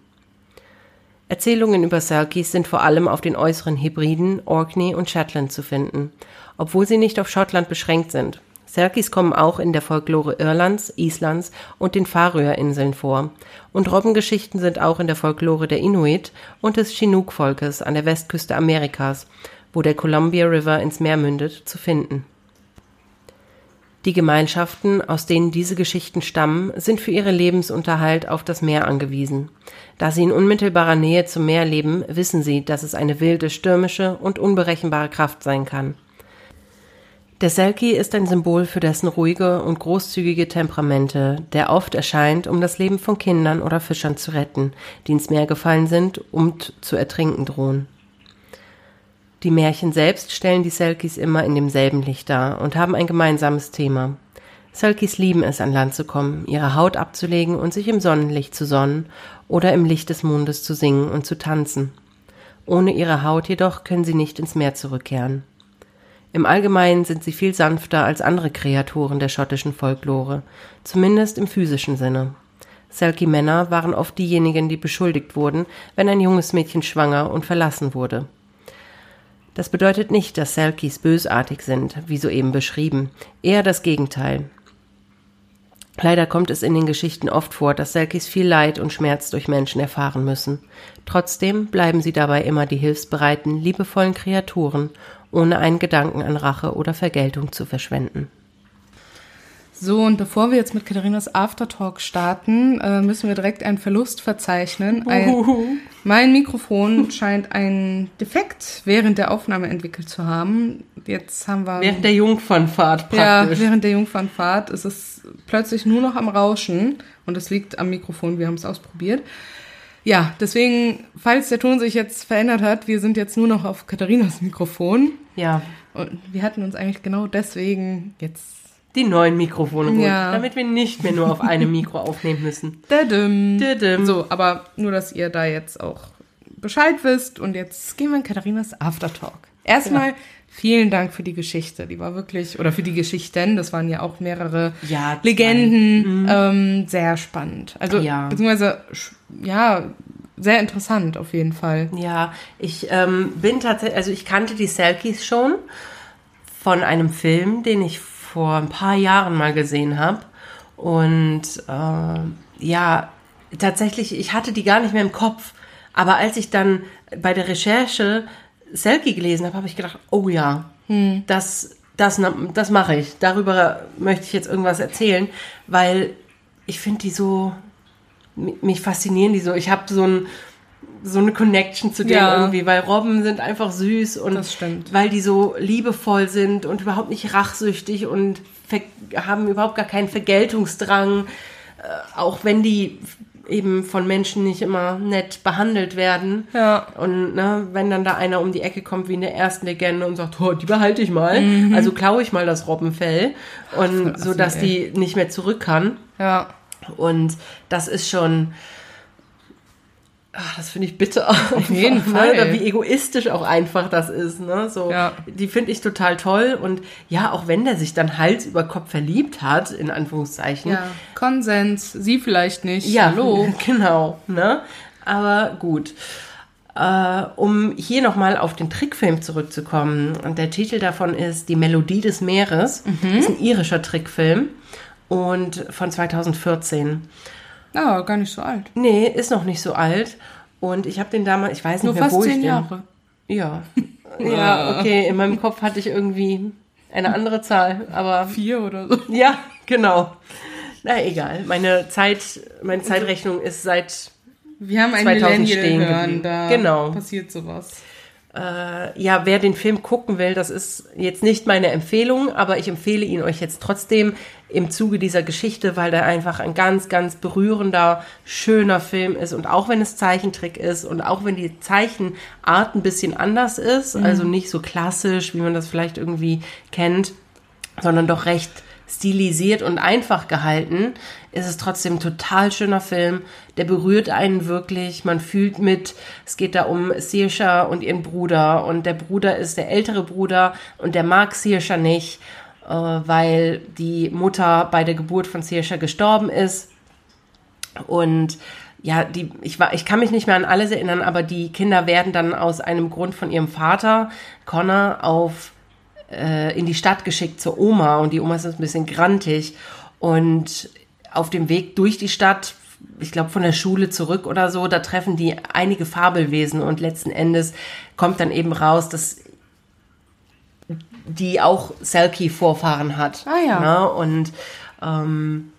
Erzählungen über Selkies sind vor allem auf den äußeren Hybriden Orkney und Shetland zu finden, obwohl sie nicht auf Schottland beschränkt sind. Selkies kommen auch in der Folklore Irlands, Islands und den Färöerinseln vor. Und Robbengeschichten sind auch in der Folklore der Inuit und des Chinook-Volkes an der Westküste Amerikas, wo der Columbia River ins Meer mündet, zu finden. Die Gemeinschaften, aus denen diese Geschichten stammen, sind für ihre Lebensunterhalt auf das Meer angewiesen. Da sie in unmittelbarer Nähe zum Meer leben, wissen sie, dass es eine wilde, stürmische und unberechenbare Kraft sein kann. Der Selkie ist ein Symbol für dessen ruhige und großzügige Temperamente, der oft erscheint, um das Leben von Kindern oder Fischern zu retten, die ins Meer gefallen sind und zu ertrinken drohen. Die Märchen selbst stellen die Selkies immer in demselben Licht dar und haben ein gemeinsames Thema. Selkies lieben es, an Land zu kommen, ihre Haut abzulegen und sich im Sonnenlicht zu sonnen oder im Licht des Mondes zu singen und zu tanzen. Ohne ihre Haut jedoch können sie nicht ins Meer zurückkehren. Im Allgemeinen sind sie viel sanfter als andere Kreaturen der schottischen Folklore, zumindest im physischen Sinne. Selkie-Männer waren oft diejenigen, die beschuldigt wurden, wenn ein junges Mädchen schwanger und verlassen wurde. Das bedeutet nicht, dass Selkies bösartig sind, wie soeben beschrieben, eher das Gegenteil. Leider kommt es in den Geschichten oft vor, dass Selkies viel Leid und Schmerz durch Menschen erfahren müssen. Trotzdem bleiben sie dabei immer die hilfsbereiten, liebevollen Kreaturen, ohne einen Gedanken an Rache oder Vergeltung zu verschwenden.
So, und bevor wir jetzt mit Katharinas Aftertalk starten, äh, müssen wir direkt einen Verlust verzeichnen. Ein, mein Mikrofon scheint einen Defekt während der Aufnahme entwickelt zu haben. Jetzt haben wir.
Während der Jungfernfahrt
praktisch. Ja, während der Jungfernfahrt ist es plötzlich nur noch am Rauschen und es liegt am Mikrofon. Wir haben es ausprobiert. Ja, deswegen, falls der Ton sich jetzt verändert hat, wir sind jetzt nur noch auf Katharinas Mikrofon.
Ja.
Und wir hatten uns eigentlich genau deswegen jetzt
die neuen Mikrofone geholt, ja. damit wir nicht mehr nur auf einem Mikro aufnehmen müssen.
Dadim. Dadim. So, aber nur, dass ihr da jetzt auch Bescheid wisst. Und jetzt gehen wir in Katharinas Aftertalk. Erstmal ja. vielen Dank für die Geschichte. Die war wirklich, oder für die Geschichten, das waren ja auch mehrere ja, Legenden. Mhm. Ähm, sehr spannend. Also, ja. beziehungsweise, ja, sehr interessant auf jeden Fall.
Ja, ich ähm, bin tatsächlich, also ich kannte die Selkies schon von einem Film, den ich vor ein paar Jahren mal gesehen habe. Und äh, ja, tatsächlich, ich hatte die gar nicht mehr im Kopf. Aber als ich dann bei der Recherche Selkie gelesen habe, habe ich gedacht, oh ja, hm. das, das, das mache ich. Darüber möchte ich jetzt irgendwas erzählen, weil ich finde die so, mich faszinieren die so. Ich habe so ein so eine Connection zu denen ja. irgendwie, weil Robben sind einfach süß und weil die so liebevoll sind und überhaupt nicht rachsüchtig und haben überhaupt gar keinen Vergeltungsdrang, äh, auch wenn die eben von Menschen nicht immer nett behandelt werden.
Ja.
Und ne, wenn dann da einer um die Ecke kommt wie in der ersten Legende und sagt, oh, die behalte ich mal, mhm. also klaue ich mal das Robbenfell und Ach, so, dass die nicht mehr zurück kann.
Ja.
Und das ist schon, Ach, das finde ich bitter. Auf
jeden
ne?
Fall.
Oder wie egoistisch auch einfach das ist. Ne? So,
Ja.
Die finde ich total toll. Und ja, auch wenn der sich dann Hals über Kopf verliebt hat, in Anführungszeichen.
Ja, Konsens, sie vielleicht nicht.
Ja,
Hallo.
genau. Ne? Aber gut. Äh, um hier nochmal auf den Trickfilm zurückzukommen. Und der Titel davon ist Die Melodie des Meeres.
Mhm.
Ist ein irischer Trickfilm. Und von 2014.
Ja, gar nicht so alt.
Nee, ist noch nicht so alt. Und ich habe den damals, ich weiß nicht
Nur
mehr,
fast
wo ich
zehn
den.
Jahre.
Ja. ja, okay. In meinem Kopf hatte ich irgendwie eine andere Zahl, aber
Vier oder so.
ja, genau. Na egal. Meine Zeit, meine Zeitrechnung ist seit
Wir haben ein
2000
Millennial
stehen
hören, da
Genau.
passiert sowas.
äh, ja, wer den Film gucken will, das ist jetzt nicht meine Empfehlung, aber ich empfehle ihn euch jetzt trotzdem im Zuge dieser Geschichte, weil der einfach ein ganz, ganz berührender, schöner Film ist. Und auch wenn es Zeichentrick ist und auch wenn die Zeichenart ein bisschen anders ist, also nicht so klassisch, wie man das vielleicht irgendwie kennt, sondern doch recht stilisiert und einfach gehalten, ist es trotzdem ein total schöner Film. Der berührt einen wirklich. Man fühlt mit. Es geht da um Sirsha und ihren Bruder. Und der Bruder ist der ältere Bruder und der mag Sirsha nicht, äh, weil die Mutter bei der Geburt von Sirsha gestorben ist. Und ja, die, ich, war, ich kann mich nicht mehr an alles erinnern, aber die Kinder werden dann aus einem Grund von ihrem Vater, Connor, auf äh, in die Stadt geschickt zur Oma. Und die Oma ist ein bisschen grantig. Und auf dem Weg durch die Stadt, ich glaube von der Schule zurück oder so, da treffen die einige Fabelwesen. Und letzten Endes kommt dann eben raus, dass die auch Selkie-Vorfahren hat.
Ah ja.
Ne? Und ähm,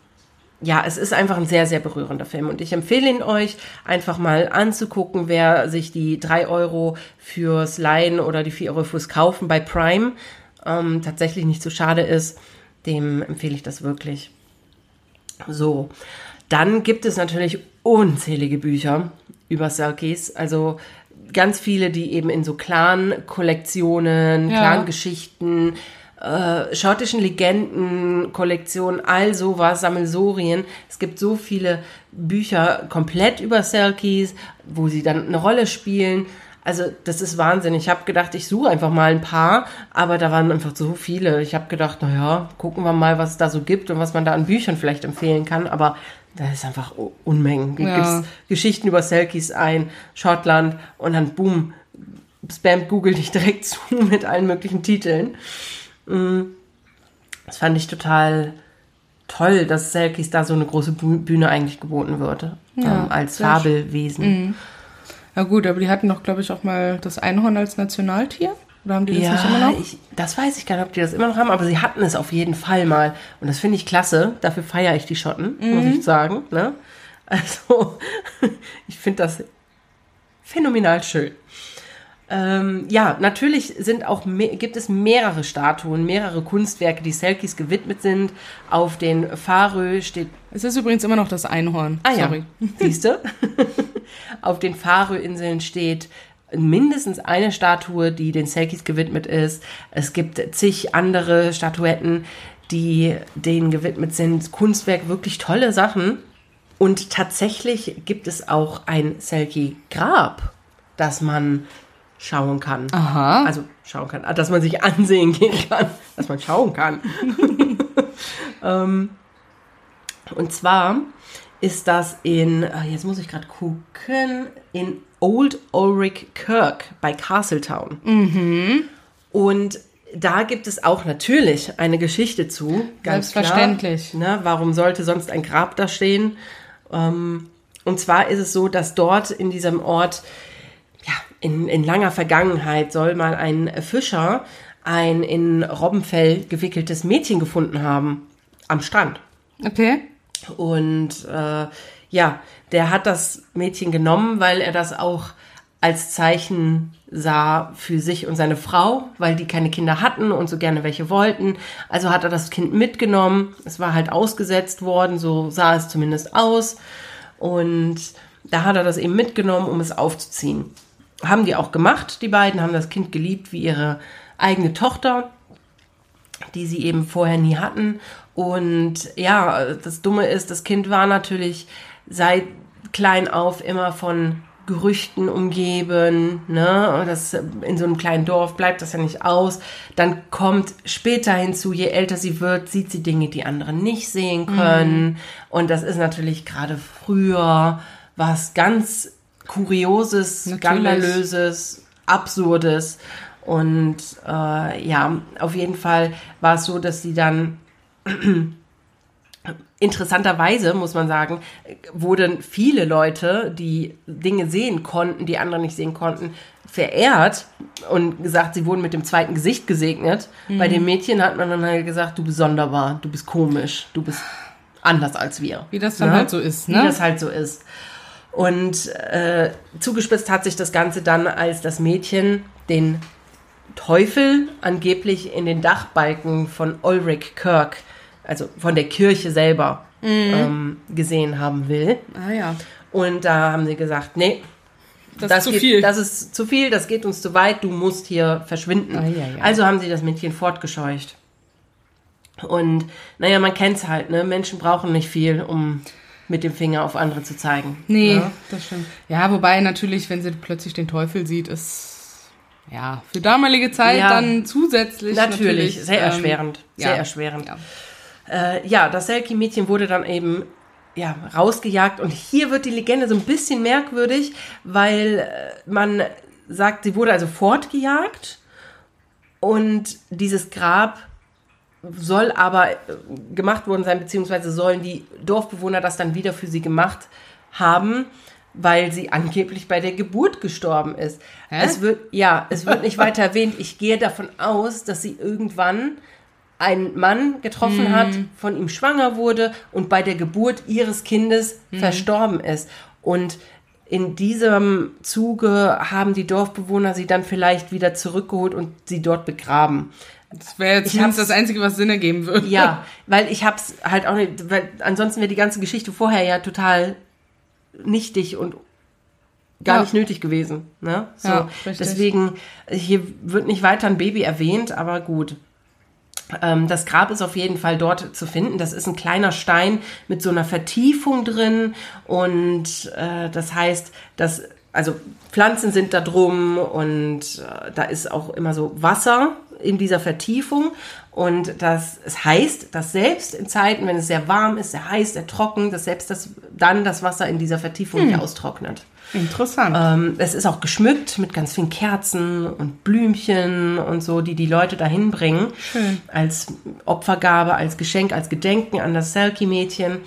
ja, es ist einfach ein sehr, sehr berührender Film. Und ich empfehle ihn euch, einfach mal anzugucken, wer sich die 3 Euro fürs Leihen oder die 4 Euro fürs Kaufen bei Prime ähm, tatsächlich nicht so schade ist, dem empfehle ich das wirklich. So, dann gibt es natürlich unzählige Bücher über Selkies, also ganz viele, die eben in so Clan-Kollektionen,
Ja.
Clan-Geschichten, äh, schottischen Legenden, Kollektionen, all sowas, Sammelsorien. Es gibt so viele Bücher komplett über Selkies, wo sie dann eine Rolle spielen. Also das ist Wahnsinn. Ich habe gedacht, ich suche einfach mal ein paar, aber da waren einfach so viele. Ich habe gedacht, naja, gucken wir mal, was es da so gibt und was man da an Büchern vielleicht empfehlen kann. Aber da ist einfach Unmengen. Du
Ja.
gibst Geschichten über Selkies ein, Schottland und dann boom, spammt Google dich direkt zu mit allen möglichen Titeln. Mm. Das fand ich total toll, dass Selkies da so eine große Büh- Bühne eigentlich geboten wird.
Ja,
ähm, als Fabelwesen.
Na gut, aber die hatten doch, glaube ich, auch mal das Einhorn als Nationaltier. Oder haben die das nicht immer
Ja,
noch?
ich, das weiß ich gar nicht, ob die das immer noch haben, aber sie hatten es auf jeden Fall mal. Und das finde ich klasse. Dafür feiere ich die Schotten, muss
Mhm.
ich sagen. Ne? Also, ich finde das phänomenal schön. Ähm, ja, natürlich sind auch gibt es mehrere Statuen, mehrere Kunstwerke, die Selkies gewidmet sind. Auf den Farö steht
Es ist übrigens immer noch das Einhorn.
Ah
Sorry.
ja, siehst du? Auf den Faroe-Inseln steht mindestens eine Statue, die den Selkies gewidmet ist. Es gibt zig andere Statuetten, die denen gewidmet sind. Kunstwerk, wirklich tolle Sachen. Und tatsächlich gibt es auch ein Selkie-Grab, das man schauen kann.
Aha.
Also schauen kann, dass man sich ansehen gehen kann, dass man schauen kann. ähm, und zwar ist das in, ah, jetzt muss ich gerade gucken, in Old Ulrich Kirk bei Castletown. Und da gibt es auch natürlich eine Geschichte zu. Ganz
Selbstverständlich.
Klar. Ne, warum sollte sonst ein Grab da stehen? Ähm, und zwar ist es so, dass dort in diesem Ort ja, in, in langer Vergangenheit soll mal ein Fischer ein in Robbenfell gewickeltes Mädchen gefunden haben am Strand.
Okay.
Und äh, ja, der hat das Mädchen genommen, weil er das auch als Zeichen sah für sich und seine Frau, weil die keine Kinder hatten und so gerne welche wollten. Also hat er das Kind mitgenommen. Es war halt ausgesetzt worden, so sah es zumindest aus. Und da hat er das eben mitgenommen, um es aufzuziehen. Haben die auch gemacht, die beiden, haben das Kind geliebt wie ihre eigene Tochter die sie eben vorher nie hatten. Und ja, das Dumme ist, das Kind war natürlich seit klein auf immer von Gerüchten umgeben, ne? Und Das in so einem kleinen Dorf bleibt das ja nicht aus. Dann kommt später hinzu, je älter sie wird, sieht sie Dinge, die andere nicht sehen können. Mhm. Und das ist natürlich gerade früher was ganz Kurioses. Skandalöses, Absurdes. Und äh, ja, auf jeden Fall war es so, dass sie dann interessanterweise, muss man sagen, wurden viele Leute, die Dinge sehen konnten, die andere nicht sehen konnten, verehrt und gesagt, sie wurden mit dem zweiten Gesicht gesegnet. Mhm. Bei den Mädchen hat man dann halt gesagt, du bist sonderbar, du bist komisch, du bist anders als wir.
Wie das dann ja? halt so ist,
ne? Wie das halt so ist. Und äh, zugespitzt hat sich das Ganze dann, als das Mädchen den Teufel angeblich in den Dachbalken von Ulrich Kirk also von der Kirche selber mhm. ähm, gesehen haben will.
Ah ja.
Und da haben sie gesagt, nee, das, das, ist zu geht, viel. das ist zu viel, das geht uns zu weit, du musst hier verschwinden. Ah, ja, ja. Also haben sie das Mädchen fortgescheucht. Und naja, man kennt es halt, ne? Menschen brauchen nicht viel, um mit dem Finger auf andere zu zeigen.
Nee,
ja?
das stimmt. Ja, wobei natürlich, wenn sie plötzlich den Teufel sieht, ist ja für damalige Zeit dann zusätzlich.
Natürlich, natürlich sehr ähm, erschwerend. Sehr erschwerend. Ja. Äh, ja, das Selkie-Mädchen wurde dann eben ja, rausgejagt. Und hier wird die Legende so ein bisschen merkwürdig, weil äh, man sagt, sie wurde also fortgejagt und dieses Grab soll aber äh, gemacht worden sein, beziehungsweise sollen die Dorfbewohner das dann wieder für sie gemacht haben, weil sie angeblich bei der Geburt gestorben ist. Hä? Es wird, ja, es wird nicht weiter erwähnt. Ich gehe davon aus, dass sie irgendwann einen Mann getroffen mhm. hat, von ihm schwanger wurde und bei der Geburt ihres Kindes mhm. verstorben ist. Und in diesem Zuge haben die Dorfbewohner sie dann vielleicht wieder zurückgeholt und sie dort begraben.
Das wäre zumindest das Einzige, was Sinn ergeben würde.
Ja, weil ich hab's halt auch nicht, weil ansonsten wäre die ganze Geschichte vorher ja total nichtig und gar ja. nicht nötig gewesen. Ne? So, ja, deswegen, hier wird nicht weiter ein Baby erwähnt, aber gut. Ähm, das Grab ist auf jeden Fall dort zu finden. Das ist ein kleiner Stein mit so einer Vertiefung drin und äh, das heißt, dass also Pflanzen sind da drum und äh, da ist auch immer so Wasser in dieser Vertiefung und das es heißt, dass selbst in Zeiten, wenn es sehr warm ist, sehr heiß, sehr trocken, dass selbst das dann das Wasser in dieser Vertiefung hm. nicht austrocknet.
Interessant.
Ähm, es ist auch geschmückt mit ganz vielen Kerzen und Blümchen und so, die die Leute dahin bringen.
Schön.
Als Opfergabe, als Geschenk, als Gedenken an das Selkie-Mädchen.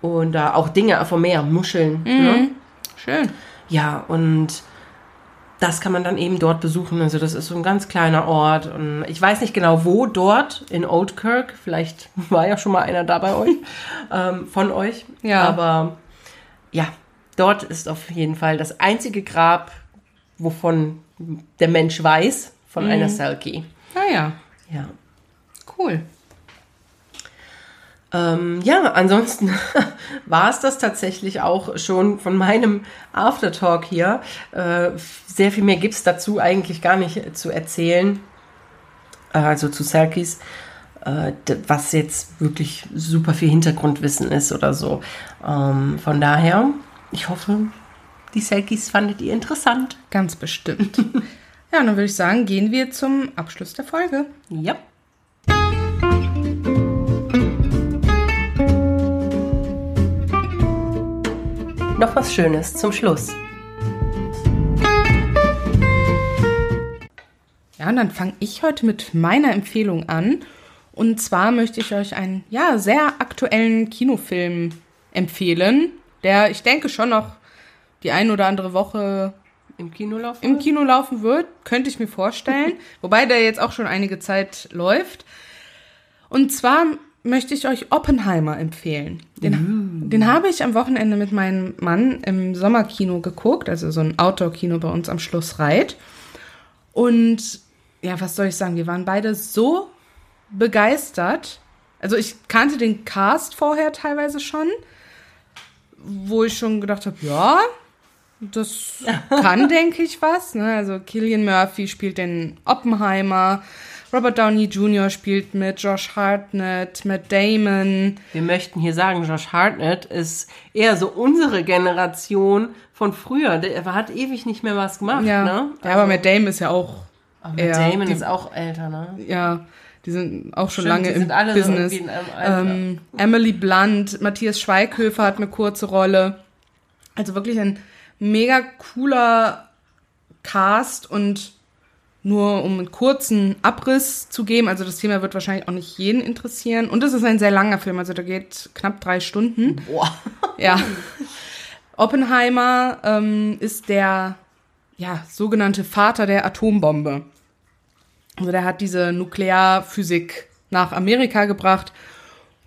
Und äh, auch Dinge vom Meer, Muscheln.
Mhm. Ne? Schön.
Ja, und das kann man dann eben dort besuchen. Also das ist so ein ganz kleiner Ort. Und ich weiß nicht genau, wo dort in Old Kirk. Vielleicht war ja schon mal einer da bei euch, ähm, von euch.
Ja.
Aber ja, dort ist auf jeden Fall das einzige Grab, wovon der Mensch weiß, von mhm. einer Selkie.
Ah ja.
Ja.
Cool.
Ähm, ja, ansonsten war es das tatsächlich auch schon von meinem Aftertalk hier. Äh, sehr viel mehr gibt es dazu eigentlich gar nicht zu erzählen. Äh, also zu Selkies, äh, was jetzt wirklich super viel Hintergrundwissen ist oder so. Ähm, von daher ich hoffe, die Selkies fandet ihr interessant.
Ganz bestimmt. ja, dann würde ich sagen, gehen wir zum Abschluss der Folge.
Ja. Noch was Schönes zum Schluss.
Ja, und dann fange ich heute mit meiner Empfehlung an. Und zwar möchte ich euch einen ja, sehr aktuellen Kinofilm empfehlen, der, ich denke, schon noch die ein oder andere Woche
im Kino laufen,
im Kino laufen wird. Könnte ich mir vorstellen. Wobei der jetzt auch schon einige Zeit läuft. Und zwar möchte ich euch Oppenheimer empfehlen. Den, mm. den habe ich am Wochenende mit meinem Mann im Sommerkino geguckt, also so ein Outdoor-Kino bei uns am Schloss Reit. Und ja, was soll ich sagen? Wir waren beide so begeistert. Also ich kannte den Cast vorher teilweise schon wo ich schon gedacht habe, ja, das kann, denke ich, was. Ne? Also Killian Murphy spielt den Oppenheimer Robert Downey Jr. spielt mit, Josh Hartnett, Matt Damon.
Wir möchten hier sagen, Josh Hartnett ist eher so unsere Generation von früher. Der hat ewig nicht mehr was gemacht,
Ja,
ne?
ja aber Matt Damon ist ja auch,
Aber
eher
Damon
die-
ist auch älter, ne?
ja, die sind auch schon
Stimmt,
lange
die
im Business. ähm, Emily Blunt, Matthias Schweighöfer hat eine kurze Rolle. Also wirklich ein mega cooler Cast und nur um einen kurzen Abriss zu geben, also das Thema wird wahrscheinlich auch nicht jeden interessieren. Und es ist ein sehr langer Film, also der geht knapp drei Stunden.
Boah.
Ja. Oppenheimer ähm, ist der ja, sogenannte Vater der Atombombe. Also der hat diese Nuklearphysik nach Amerika gebracht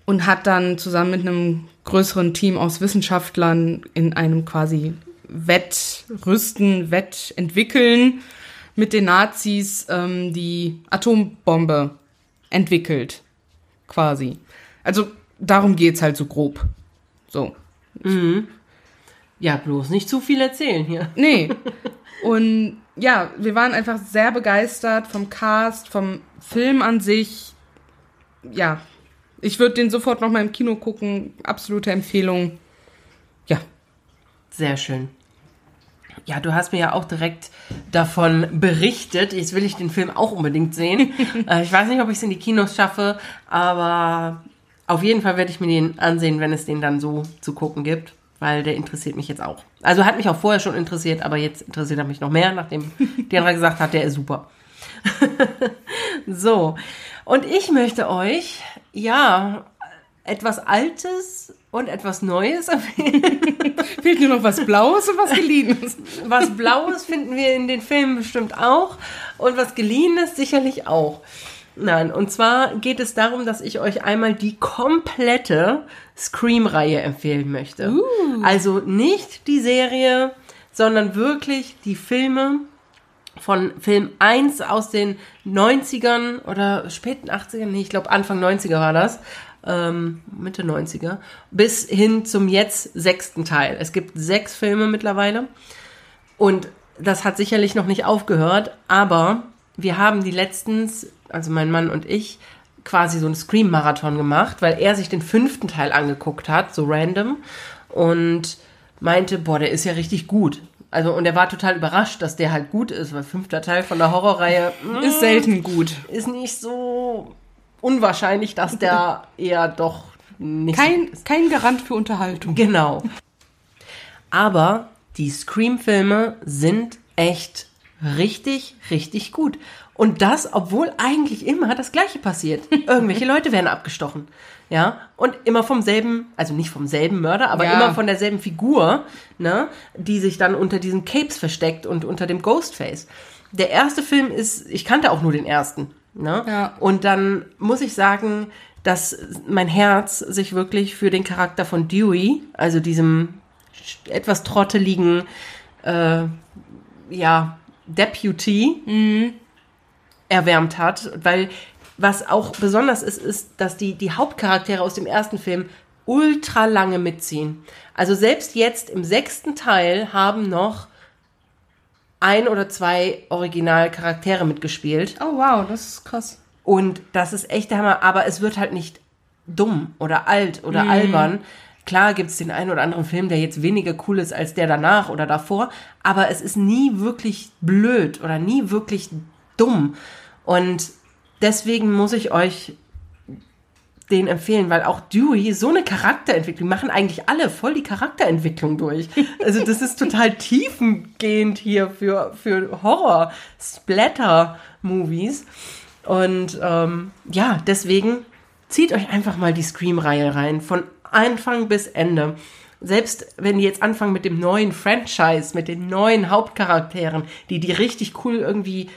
und hat dann zusammen mit einem größeren Team aus Wissenschaftlern in einem quasi Wettrüsten, Wettentwickeln mit den Nazis ähm, die Atombombe entwickelt. Quasi. Also darum geht's halt so grob. So.
Ja, bloß nicht zu viel erzählen hier.
Nee. Und ja, wir waren einfach sehr begeistert vom Cast, vom Film an sich. Ja, ich würde den sofort noch mal im Kino gucken. Absolute Empfehlung. Ja.
Sehr schön. Ja, du hast mir ja auch direkt davon berichtet. Jetzt will ich den Film auch unbedingt sehen. äh, ich weiß nicht, ob ich es in die Kinos schaffe, aber auf jeden Fall werde ich mir den ansehen, wenn es den dann so zu gucken gibt, weil der interessiert mich jetzt auch. Also hat mich auch vorher schon interessiert, aber jetzt interessiert er mich noch mehr, nachdem Diana gesagt hat, der ist super. so, und ich möchte euch, ja, etwas Altes und etwas Neues empfehlen.
Fehlt nur noch was Blaues und was Geliehenes.
Was Blaues finden wir in den Filmen bestimmt auch und was Geliehenes sicherlich auch. Nein, und zwar geht es darum, dass ich euch einmal die komplette Scream-Reihe empfehlen möchte. Also nicht die Serie, sondern wirklich die Filme von Film 1 aus den 90ern oder späten 80ern, nee, ich glaube Anfang 90er war das, ähm, Mitte 90er, bis hin zum jetzt sechsten Teil. Es gibt sechs Filme mittlerweile und das hat sicherlich noch nicht aufgehört, aber wir haben die letztens, also mein Mann und ich, quasi so einen Scream-Marathon gemacht, weil er sich den fünften Teil angeguckt hat, so random, und meinte, boah, der ist ja richtig gut. Also, und er war total überrascht, dass der halt gut ist, weil fünfter Teil von der Horrorreihe mm,
Ist selten gut.
ist nicht so unwahrscheinlich, dass der eher doch nicht so
Kein, kein Garant für Unterhaltung.
Genau. Aber die Scream-Filme sind echt richtig, richtig gut. Und das, obwohl eigentlich immer das Gleiche passiert. Irgendwelche Leute werden abgestochen. Ja, und immer vom selben, also nicht vom selben Mörder, aber
Ja.
immer von derselben Figur, ne, die sich dann unter diesen Capes versteckt und unter dem Ghostface. Der erste Film ist, ich kannte auch nur den ersten, ne?
Ja.
Und dann muss ich sagen, dass mein Herz sich wirklich für den Charakter von Dewey, also diesem etwas trotteligen, äh, ja, Deputy, erwärmt hat, weil was auch besonders ist, ist, dass die, die Hauptcharaktere aus dem ersten Film ultra lange mitziehen. Also selbst jetzt im sechsten Teil haben noch ein oder zwei Originalcharaktere mitgespielt.
Oh wow, das ist krass.
Und das ist echt der Hammer, aber es wird halt nicht dumm oder alt oder albern. Klar gibt es den einen oder anderen Film, der jetzt weniger cool ist als der danach oder davor, aber es ist nie wirklich blöd oder nie wirklich dumm. Und deswegen muss ich euch den empfehlen, weil auch Dewey so eine Charakterentwicklung, machen eigentlich alle voll die Charakterentwicklung durch. Also das ist total tiefengehend hier für, für Horror-Splatter-Movies. Und ähm, ja, deswegen zieht euch einfach mal die Scream-Reihe rein, von Anfang bis Ende. Selbst wenn die jetzt anfangen mit dem neuen Franchise, mit den neuen Hauptcharakteren, die die richtig cool irgendwie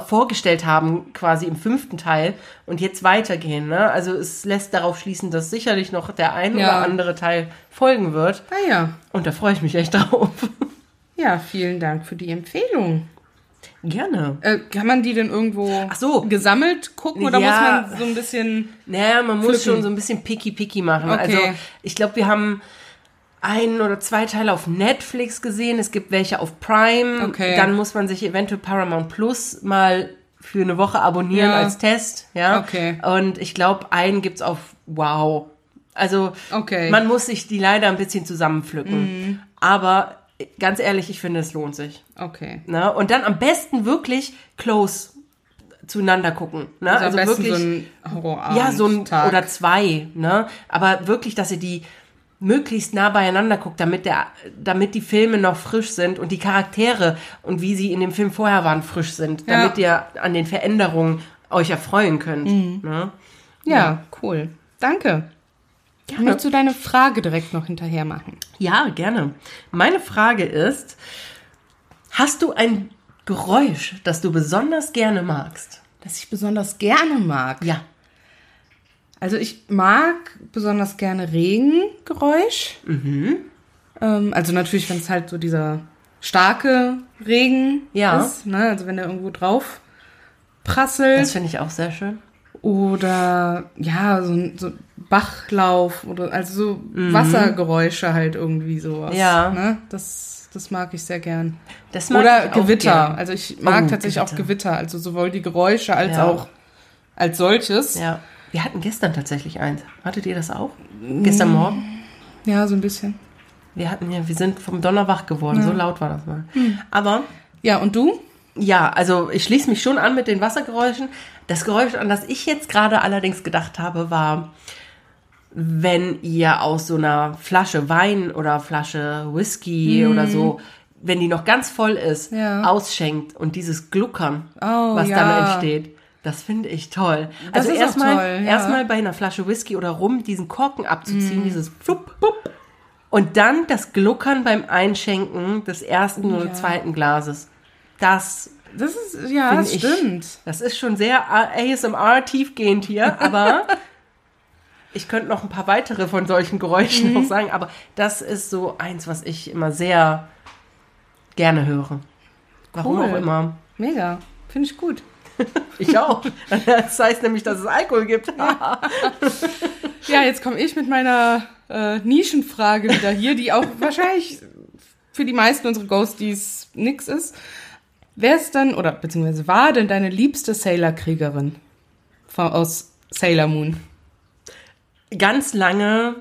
vorgestellt haben, quasi im fünften Teil und jetzt weitergehen. Ne? Also es lässt darauf schließen, dass sicherlich noch der ein
Ja.
oder andere Teil folgen wird.
Ah ja.
Und da freue ich mich echt drauf.
Ja, vielen Dank für die Empfehlung.
Gerne.
Äh, kann man die denn irgendwo
Ach so.
gesammelt gucken oder
Ja.
muss man so ein bisschen.
Naja, man muss
Pflücken.
schon so ein bisschen picky-picky machen.
Okay.
Also ich glaube, wir haben ein oder zwei Teile auf Netflix gesehen. Es gibt welche auf Prime.
Okay.
Dann muss man sich eventuell Paramount Plus mal für eine Woche abonnieren
Ja.
als Test, ja.
Okay.
Und ich glaube, einen gibt's auf Wow. Also
Okay. Mhm.
man muss sich die leider ein bisschen zusammenpflücken. Aber ganz ehrlich, ich finde, es lohnt sich.
Okay.
Ne? Und dann am besten wirklich close zueinander gucken. Ne?
Also,
Also, wirklich.
so ein Horrorabend.
ja, so ein
Tag.
oder zwei, ne? Aber wirklich, dass ihr die möglichst nah beieinander guckt, damit der, damit die Filme noch frisch sind und die Charaktere und wie sie in dem Film vorher waren frisch sind,
Ja.
damit ihr an den Veränderungen euch erfreuen könnt.
Mhm.
Ne?
Ja, cool. Danke. Möchtest du deine Frage direkt noch hinterher machen?
Ja, gerne. Meine Frage ist, hast du ein Geräusch, das du besonders gerne magst?
Das ich besonders gerne mag.
Ja.
Also ich mag besonders gerne Regengeräusch. Ähm, also natürlich, wenn es halt so dieser starke Regen
Ja.
ist. Ne? Also wenn der irgendwo drauf prasselt.
Das finde ich auch sehr schön.
Oder ja, so ein so Bachlauf oder also so Wassergeräusche halt irgendwie sowas.
Mhm. Ja.
Ne? Das, das mag ich sehr gern.
Das mag
Oder
ich auch
Gewitter.
gern.
Also ich mag
Oh,
tatsächlich auch
Gewitter.
Gewitter. Also sowohl die Geräusche als
Ja.
auch als solches.
Ja. Wir hatten gestern tatsächlich eins. Hattet ihr das auch? Gestern Morgen?
Ja, so ein bisschen.
Wir hatten ja, wir sind vom Donner wach geworden. So laut war das mal. Aber
Ja, und du?
ja, also ich schließe mich schon an mit den Wassergeräuschen. Das Geräusch, an das ich jetzt gerade allerdings gedacht habe, war, wenn ihr aus so einer Flasche Wein oder Flasche Whisky oder so, wenn die noch ganz voll ist,
Ja.
ausschenkt und dieses Gluckern,
Oh,
was
ja.
dann entsteht. Das finde ich toll.
Das
also erstmal
ja.
erstmal bei einer Flasche Whisky oder Rum diesen Korken abzuziehen, dieses flupp, flupp, und dann das Gluckern beim Einschenken des ersten oder
Ja.
zweiten Glases. Das,
Das ist, ja, das
ich-
stimmt.
das ist schon sehr ASMR tiefgehend hier, aber ich könnte noch ein paar weitere von solchen Geräuschen
Mhm.
noch sagen, aber das ist so eins, was ich immer sehr gerne höre. Warum
Cool.
auch immer.
Mega. Finde ich gut.
Ich auch. Das heißt nämlich, dass es Alkohol gibt.
Ja, jetzt komme ich mit meiner äh, Nischenfrage wieder hier, die auch wahrscheinlich für die meisten unserer Ghosties nix ist. Wer ist denn, oder beziehungsweise war denn deine liebste Sailor-Kriegerin aus Sailor Moon?
Ganz lange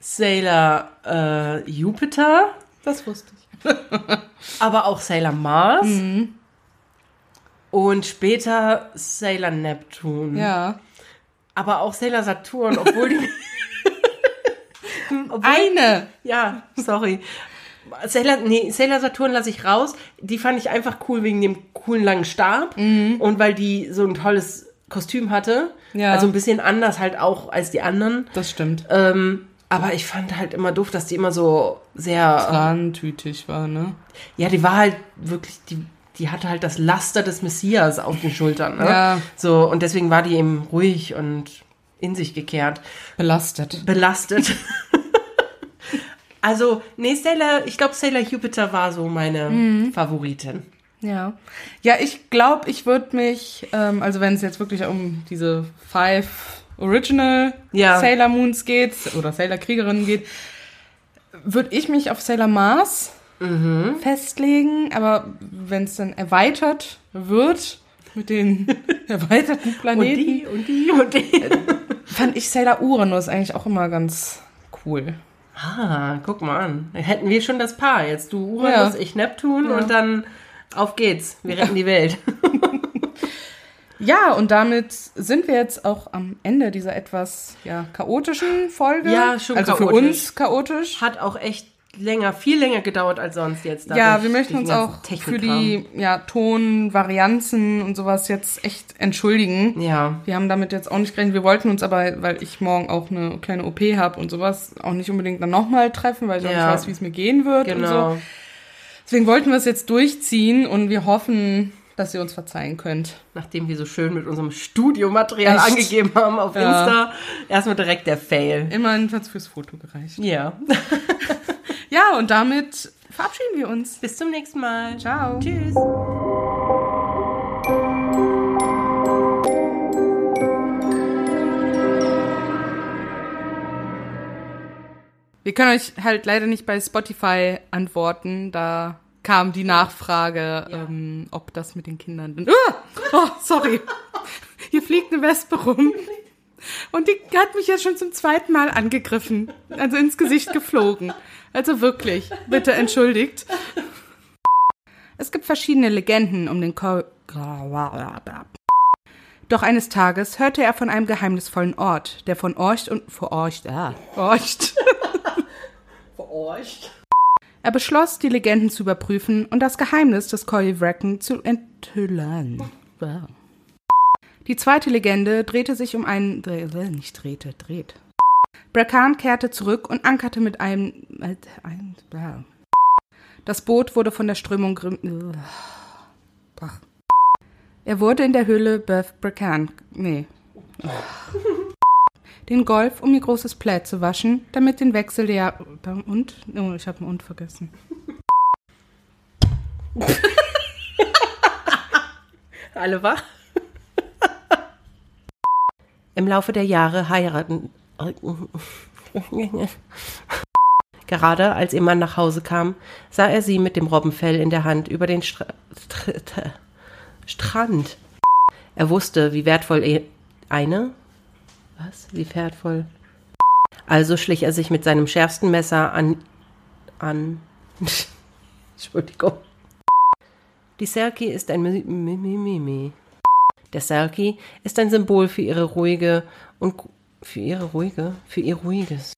Sailor äh, Jupiter,
Das wusste ich.
aber auch Sailor Mars. Und später Sailor Neptun.
Ja.
Aber auch Sailor Saturn, obwohl die. obwohl,
Eine!
Ja, sorry. Sailor, nee, Sailor Saturn lasse ich raus. Die fand ich einfach cool wegen dem coolen langen Stab und weil die so ein tolles Kostüm hatte.
Ja.
Also ein bisschen anders halt auch als die anderen.
Das stimmt.
Ähm, aber ich fand halt immer doof, dass die immer so sehr.
Trantütig war, ne?
Ja, die war halt wirklich, die, die hatte halt das Laster des Messias auf den Schultern. Ne?
Ja.
So, und deswegen war die eben ruhig und in sich gekehrt.
Belastet.
Belastet. also, nee, Sailor, ich glaube, Sailor Jupiter war so meine
Mhm.
Favoritin.
Ja. Ja, ich glaube, ich würde mich, ähm, also wenn es jetzt wirklich um diese Five Original
Ja.
Sailor Moons geht oder Sailor Kriegerinnen geht, würde ich mich auf Sailor Mars
Mhm.
festlegen. Aber wenn es dann erweitert wird mit den erweiterten
Und
Planeten,
die, und die, und die.
fand ich Sailor Uranus eigentlich auch immer ganz cool.
Ah, guck mal an. Dann hätten wir schon das Paar. Jetzt du Uranus,
Ja.
ich Neptun
Ja.
und dann auf geht's. Wir retten die Welt.
Ja, und damit sind wir jetzt auch am Ende dieser etwas ja, chaotischen Folge.
Ja, schon
Also für
chaotisch.
uns chaotisch.
Hat auch echt länger, viel länger gedauert als sonst jetzt.
Ja, wir möchten uns auch für die ja, Tonvarianzen und sowas jetzt echt entschuldigen.
Ja,
Wir haben damit jetzt auch nicht gerechnet. Wir wollten uns aber, weil ich morgen auch eine kleine OP habe und sowas, auch nicht unbedingt dann nochmal treffen, weil ich auch
Ja.
nicht weiß, wie es mir gehen wird und
genau.
so. Deswegen wollten wir es jetzt durchziehen und wir hoffen, dass ihr uns verzeihen könnt.
Nachdem wir so schön mit unserem Studiomaterial
Echt?
angegeben haben auf
Ja.
Insta, erstmal direkt der Fail.
Immerhin hat es fürs Foto gereicht.
Ja.
Ja, und damit verabschieden wir uns.
Bis zum nächsten Mal.
Ciao.
Tschüss.
Wir können euch halt leider nicht bei Spotify antworten, da kam die Nachfrage, ähm, ob das mit den Kindern. Ah! Oh, sorry. Hier fliegt eine Wespe rum. Und die hat mich jetzt schon zum zweiten Mal angegriffen. Also ins Gesicht geflogen. Also wirklich. Bitte entschuldigt. Es gibt verschiedene Legenden um den Ko Doch eines Tages hörte er von einem geheimnisvollen Ort, der von Orcht und verorcht, ah, Orcht.
Verorcht.
Er beschloss, die Legenden zu überprüfen und das Geheimnis des Wrecken zu enthüllen. Wow. Die zweite Legende drehte sich um einen, nicht drehte, dreht. Bracan kehrte zurück und ankerte mit einem, ein, das Boot wurde von der Strömung grimm, er wurde in der Höhle Beth Bracan, nee, den Golf, um ihr großes Plaid zu waschen, damit den Wechsel der, und, oh, ich habe ein und vergessen.
Alle wach? Im Laufe der Jahre heiraten. Gerade als ihr Mann nach Hause kam, sah er sie mit dem Robbenfell in der Hand über den Stra St Strand. Er wusste, wie wertvoll er eine. Was? Wie wertvoll? Also schlich er sich mit seinem schärfsten Messer an. an. Entschuldigung. Die Selkie ist ein Mimimi. Der Selkie ist ein Symbol für ihre ruhige und für ihre ruhige, für ihr ruhiges,